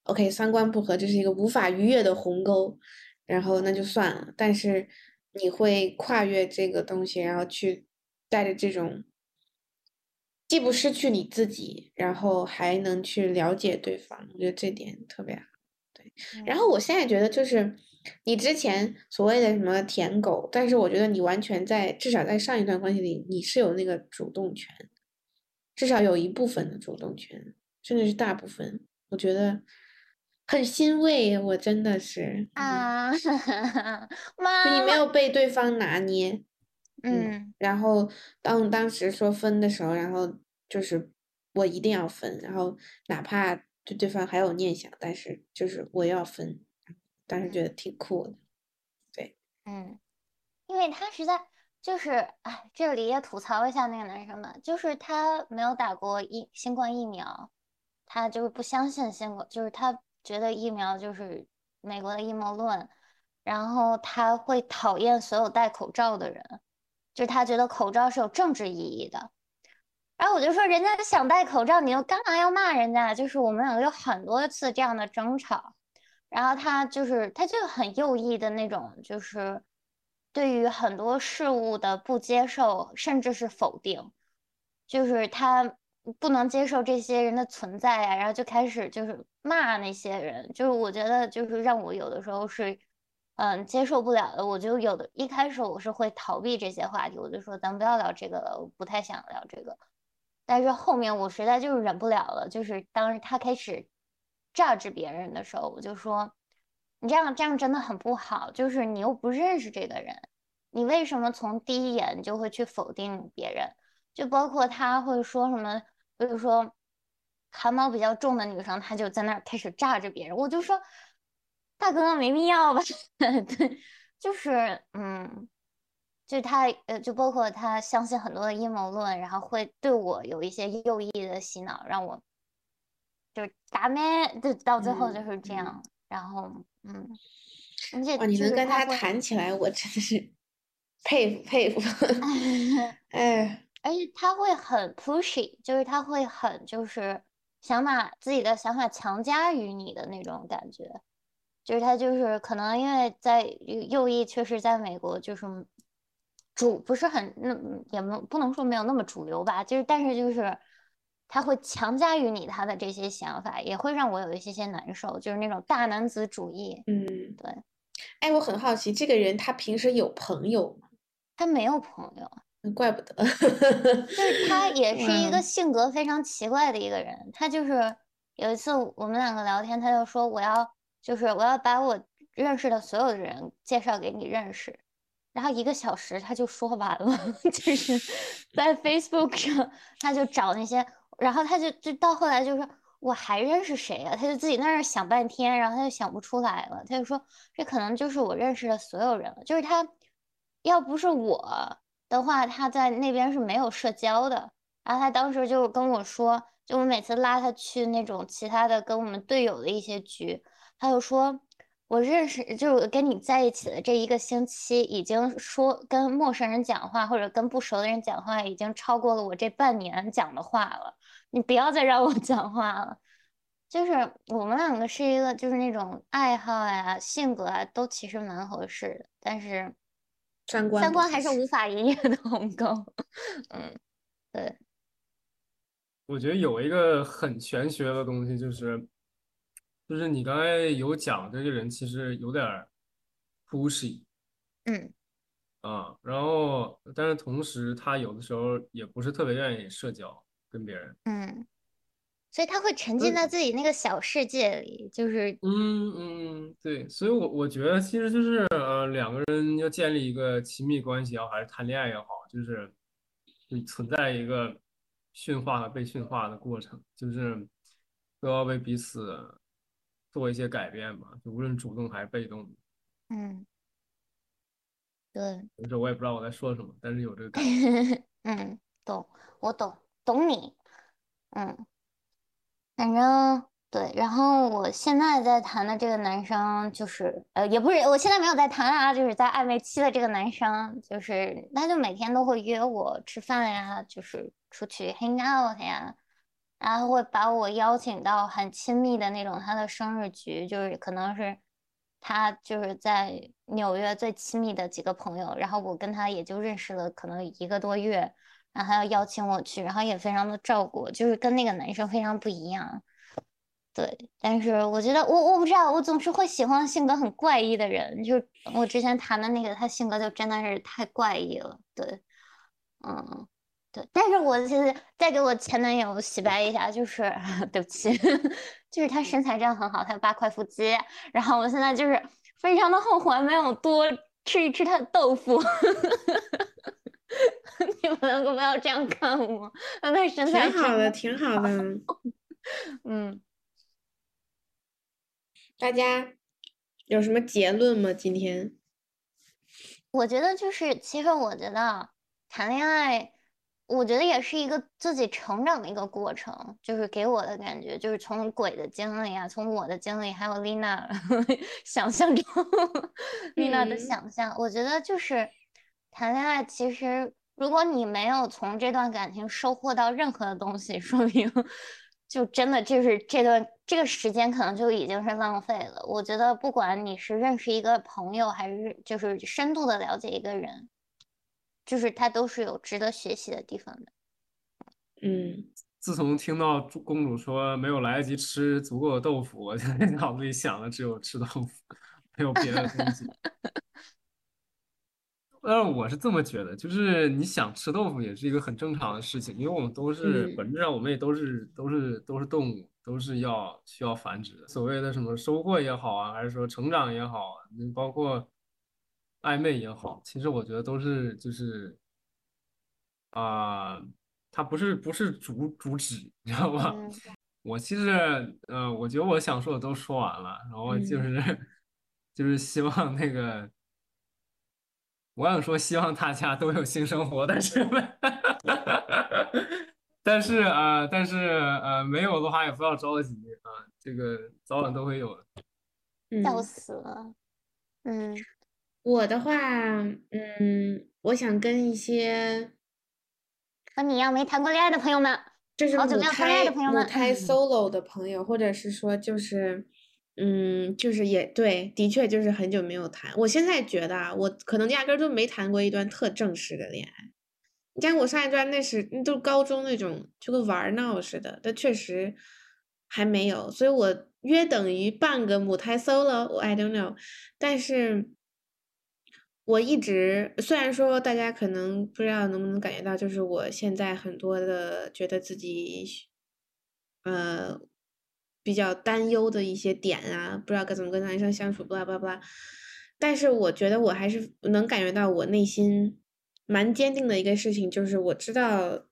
Speaker 3: ，OK，三观不合，这是一个无法逾越的鸿沟，然后那就算了。但是你会跨越这个东西，然后去带着这种，既不失去你自己，然后还能去了解对方，我觉得这点特别好。对，然后我现在觉得就是你之前所谓的什么舔狗，但是我觉得你完全在至少在上一段关系里，你是有那个主动权。至少有一部分的主动权，甚至是大部分，我觉得很欣慰。我真的是
Speaker 2: 啊，妈，
Speaker 3: 你没有被对方拿捏，
Speaker 2: 嗯，
Speaker 3: 然后当当时说分的时候，然后就是我一定要分，然后哪怕对对方还有念想，但是就是我要分，当时觉得挺酷的，对，
Speaker 2: 嗯，因为他实在。就是，哎，这里也吐槽一下那个男生吧，就是他没有打过疫新冠疫苗，他就是不相信新冠，就是他觉得疫苗就是美国的阴谋论，然后他会讨厌所有戴口罩的人，就是他觉得口罩是有政治意义的。然后我就说，人家想戴口罩，你又干嘛要骂人家？就是我们两个有很多次这样的争吵，然后他就是他就很右翼的那种，就是对于很多事物的不接受，甚至是否定，就是他不能接受这些人的存在呀、然后就开始就是骂那些人，就是我觉得就是让我有的时候是。嗯，接受不了的，我就有的一开始我是会逃避这些话题，我就说咱不要聊这个了，我不太想聊这个。但是后面我实在就是忍不了了，就是当时他开始 judge 别人的时候，我就说，你这样这样真的很不好，就是你又不认识这个人，你为什么从第一眼就会去否定别人？就包括他会说什么，比如说汗毛比较重的女生，她就在那儿开始炸着别人，我就说，大哥没必要吧？对，就是嗯。就他呃，就包括他相信很多的阴谋论，然后会对我有一些右翼的洗脑，让我就是打咩，就到最后就是这样。然后嗯，而且
Speaker 3: 哇，你
Speaker 2: 就是
Speaker 3: 能跟他谈起来，我真的是 佩服佩服。哎，
Speaker 2: 而且他会很 pushy，就是他会很就是想把自己的想法强加于你的那种感觉，就是他就是可能因为在右右翼确实在美国就是主不是很那也不不能说没有那么主流吧，就是但是就是他会强加于你他的这些想法，也会让我有一些些难受，就是那种大男子主义。
Speaker 3: 嗯，
Speaker 2: 对，
Speaker 3: 哎，我很好奇，这个人他平时有朋友吗？
Speaker 2: 他没有朋友。
Speaker 3: 嗯怪不得。
Speaker 2: 就是他也是一个性格非常奇怪的一个人。他就是有一次我们两个聊天，他就说我要就是我要把我认识的所有的人介绍给你认识，然后一个小时他就说完了，就是 在 Facebook 上他就找那些，然后他就就到后来就说我还认识谁啊？他就自己在那儿想半天，然后他就想不出来了，他就说这可能就是我认识的所有人了，就是他要不是我。的话，他在那边是没有社交的。然后他当时就跟我说，就我每次拉他去那种其他的跟我们队友的一些局，他就说，我认识就是跟你在一起的这一个星期，已经说跟陌生人讲话或者跟不熟的人讲话，已经超过了我这半年讲的话了。你不要再让我讲话了。就是我们两个是一个，就是那种爱好呀、性格啊，都其实蛮合适的，但是。
Speaker 3: 三观
Speaker 2: 三观还是无法逾越的鸿沟。嗯，对，
Speaker 1: 我觉得有一个很玄学的东西，就是就是你刚才有讲这个人其实有点儿 pushy
Speaker 2: 嗯
Speaker 1: 啊，然后但是同时他有的时候也不是特别愿意社交跟别人。
Speaker 2: 嗯，所以他会沉浸
Speaker 1: 嗯
Speaker 2: 在自己那个小世界里，就是
Speaker 1: 嗯嗯，对，所以我我觉得其实就是呃两个人要建立一个亲密关系也好，还是谈恋爱也好，就是就存在一个驯化和被驯化的过程，就是都要为彼此做一些改变吧，就无论主动还是被动的。
Speaker 2: 嗯，对，
Speaker 1: 有时候我也不知道我在说什么，但是有这个感觉。
Speaker 2: 嗯，懂，我懂，懂你，嗯，反正对，然后我现在在谈的这个男生，就是呃，也不是，我现在没有在谈啊，就是在暧昧期的这个男生，就是他就每天都会约我吃饭呀，就是出去 hang out 呀，然后会把我邀请到很亲密的那种他的生日局，就是可能是他就是在纽约最亲密的几个朋友，然后我跟他也就认识了可能一个多月，然后他要邀请我去，然后也非常的照顾，就是跟那个男生非常不一样。对，但是我觉得我我不知道，我总是会喜欢性格很怪异的人，就我之前谈的那个，他性格就真的是太怪异了。对，嗯，对，但是我其实再给我前男友洗白一下，就是 对不起，就是他身材真的很好，他有八块腹肌，然后我现在就是非常的后悔没有多吃一吃他的豆腐。你们能不要这样看我？他的身材
Speaker 3: 挺好的挺好的。
Speaker 2: 嗯。
Speaker 3: 大家有什么结论吗？今天？
Speaker 2: 我觉得就是，其实我觉得谈恋爱，我觉得也是一个自己成长的一个过程，就是给我的感觉，就是从鬼的经历啊，从我的经历，还有丽娜 想象中 丽娜的
Speaker 3: 嗯
Speaker 2: 想象，我觉得就是谈恋爱，其实如果你没有从这段感情收获到任何的东西，说明就真的就是这段这个时间可能就已经是浪费了。我觉得不管你是认识一个朋友，还是就是深度的了解一个人。就是它都是有值得学习的地方的。
Speaker 3: 嗯，
Speaker 1: 自从听到主公主说没有来得及吃足够的豆腐，我现在脑子里想的只有吃豆腐，没有别的东西。但是我是这么觉得，就是你想吃豆腐也是一个很正常的事情，因为我们都是
Speaker 3: 嗯
Speaker 1: 本质上我们也都是都是都是动物，都是要需要繁殖的。所谓的什么收获也好啊，还是说成长也好啊，你包括暧昧也好，其实我觉得都是就是啊、它不是不是主主旨，你知道吧？
Speaker 2: 嗯
Speaker 1: 我其实呃，我觉得我想说的都说完了，然后就
Speaker 3: 嗯
Speaker 1: 是、就是希望那个，我想说希望大家都有性生活，但是 但是啊、呃但是呃没有的话也不要着急啊、这个早晚都会有的。
Speaker 2: 笑
Speaker 3: 嗯，
Speaker 2: 死了。嗯
Speaker 3: 我的话，嗯，我想跟一些
Speaker 2: 和你一样没谈过恋爱的朋友们，
Speaker 3: 就是母
Speaker 2: 好久没有谈恋爱
Speaker 3: 胎
Speaker 2: 的朋友们
Speaker 3: 母胎 solo 的朋友，或者是说就是，嗯，就是也对，的确就是很久没有谈。我现在觉得啊，我可能压根儿都没谈过一段特正式的恋爱。你像我上一段那是都高中那种，就跟玩闹似的，但确实还没有，所以我约等于半个母胎 solo，我 I don't know，但是我一直虽然说大家可能不知道能不能感觉到，就是我现在很多的觉得自己呃比较担忧的一些点啊，不知道该怎么跟男生相处，巴拉巴拉巴拉。但是我觉得我还是能感觉到我内心蛮坚定的一个事情，就是我知道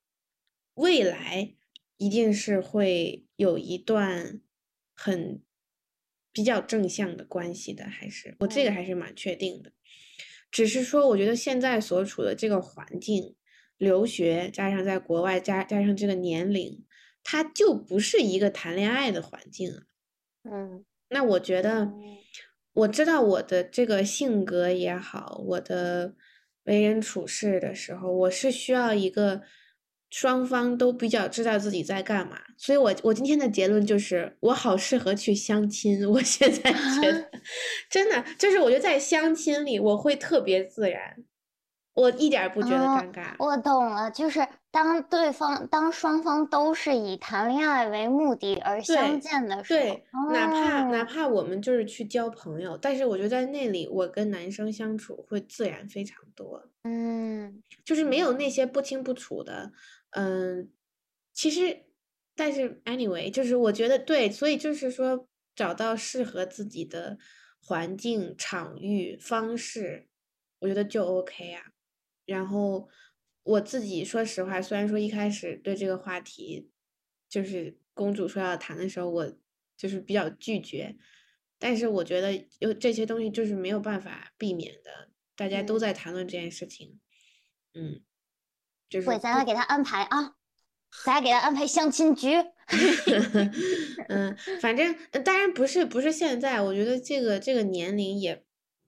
Speaker 3: 未来一定是会有一段很比较正向的关系的，还是我这个还是蛮确定的。只是说，我觉得现在所处的这个环境，留学加上在国外加加上这个年龄，它就不是一个谈恋爱的环境啊。
Speaker 2: 嗯
Speaker 3: 那我觉得
Speaker 2: 嗯，
Speaker 3: 我知道我的这个性格也好，我的为人处事的时候，我是需要一个双方都比较知道自己在干嘛。所以我我今天的结论就是，我好适合去相亲。我现在觉得，真的就是我觉得在相亲里，我会特别自然，我一点儿不觉得
Speaker 2: 哦
Speaker 3: 尴尬。
Speaker 2: 我懂了，就是当对方当双方都是以谈恋爱为目的而相见的时候，
Speaker 3: 对，哪怕哪
Speaker 2: 哦
Speaker 3: 怕我们就是去交朋友，但是我觉得在那里，我跟男生相处会自然非常多，
Speaker 2: 嗯
Speaker 3: 就是没有那些不清不楚的，嗯，其实，但是 anyway，就是我觉得对，所以就是说找到适合自己的环境、场域、方式，我觉得就 OK 啊。然后我自己说实话，虽然说一开始对这个话题，就是公主说要谈的时候，我就是比较拒绝，但是我觉得有这些东西就是没有办法避免的，大家都
Speaker 2: 嗯
Speaker 3: 在谈论这件事情，嗯，就是
Speaker 2: 对，咱
Speaker 3: 不
Speaker 2: 俩给他安排啊，咱俩给他安排相亲局。
Speaker 3: 嗯，反正呃当然不是不是现在，我觉得这个这个年龄也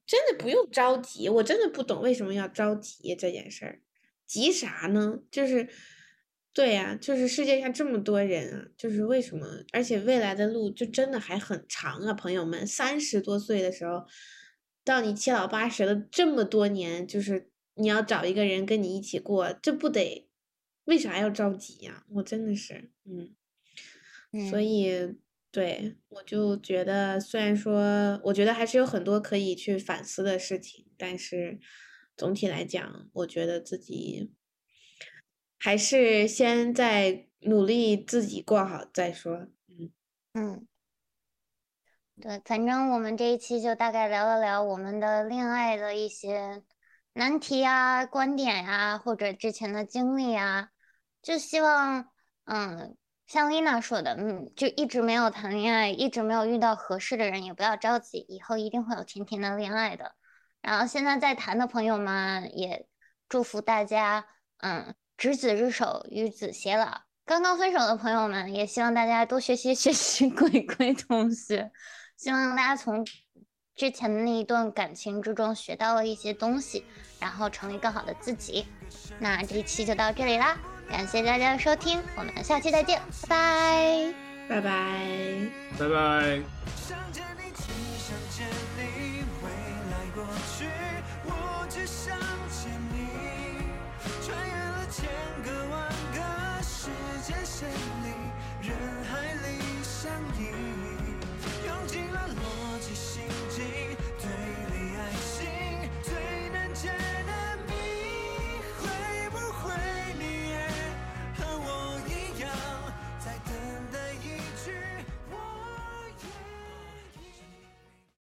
Speaker 3: 真的不用着急，我真的不懂为什么要着急这件事儿，急啥呢？就是对呀、就是世界上这么多人啊，就是为什么？而且未来的路就真的还很长啊，朋友们，三十多岁的时候，到你七老八十的这么多年，就是你要找一个人跟你一起过，这不得为啥要着急呀、我真的是，嗯。所
Speaker 2: 嗯
Speaker 3: 以，对，我就觉得，虽然说，我觉得还是有很多可以去反思的事情，但是总体来讲，我觉得自己还是先在努力自己过好再说。嗯
Speaker 2: 嗯，对，反正我们这一期就大概聊了聊我们的恋爱的一些难题啊、观点呀、或者之前的经历啊，就希望，嗯，像丽娜说的，嗯，就一直没有谈恋爱，一直没有遇到合适的人，也不要着急，以后一定会有甜甜的恋爱的。然后现在在谈的朋友们，也祝福大家，嗯，执子之手，与子偕老。刚刚分手的朋友们，也希望大家多学习学习 鬼鬼同学，希望大家从之前的那一段感情之中学到了一些东西，然后成为更好的自己。那这一期就到这里啦，感谢大家的收听，我们下期再见，拜拜。
Speaker 3: 拜拜。
Speaker 1: 拜拜。
Speaker 5: 想见你，只想见你，未来过去，我只想见你。穿越了千个万个时间线里，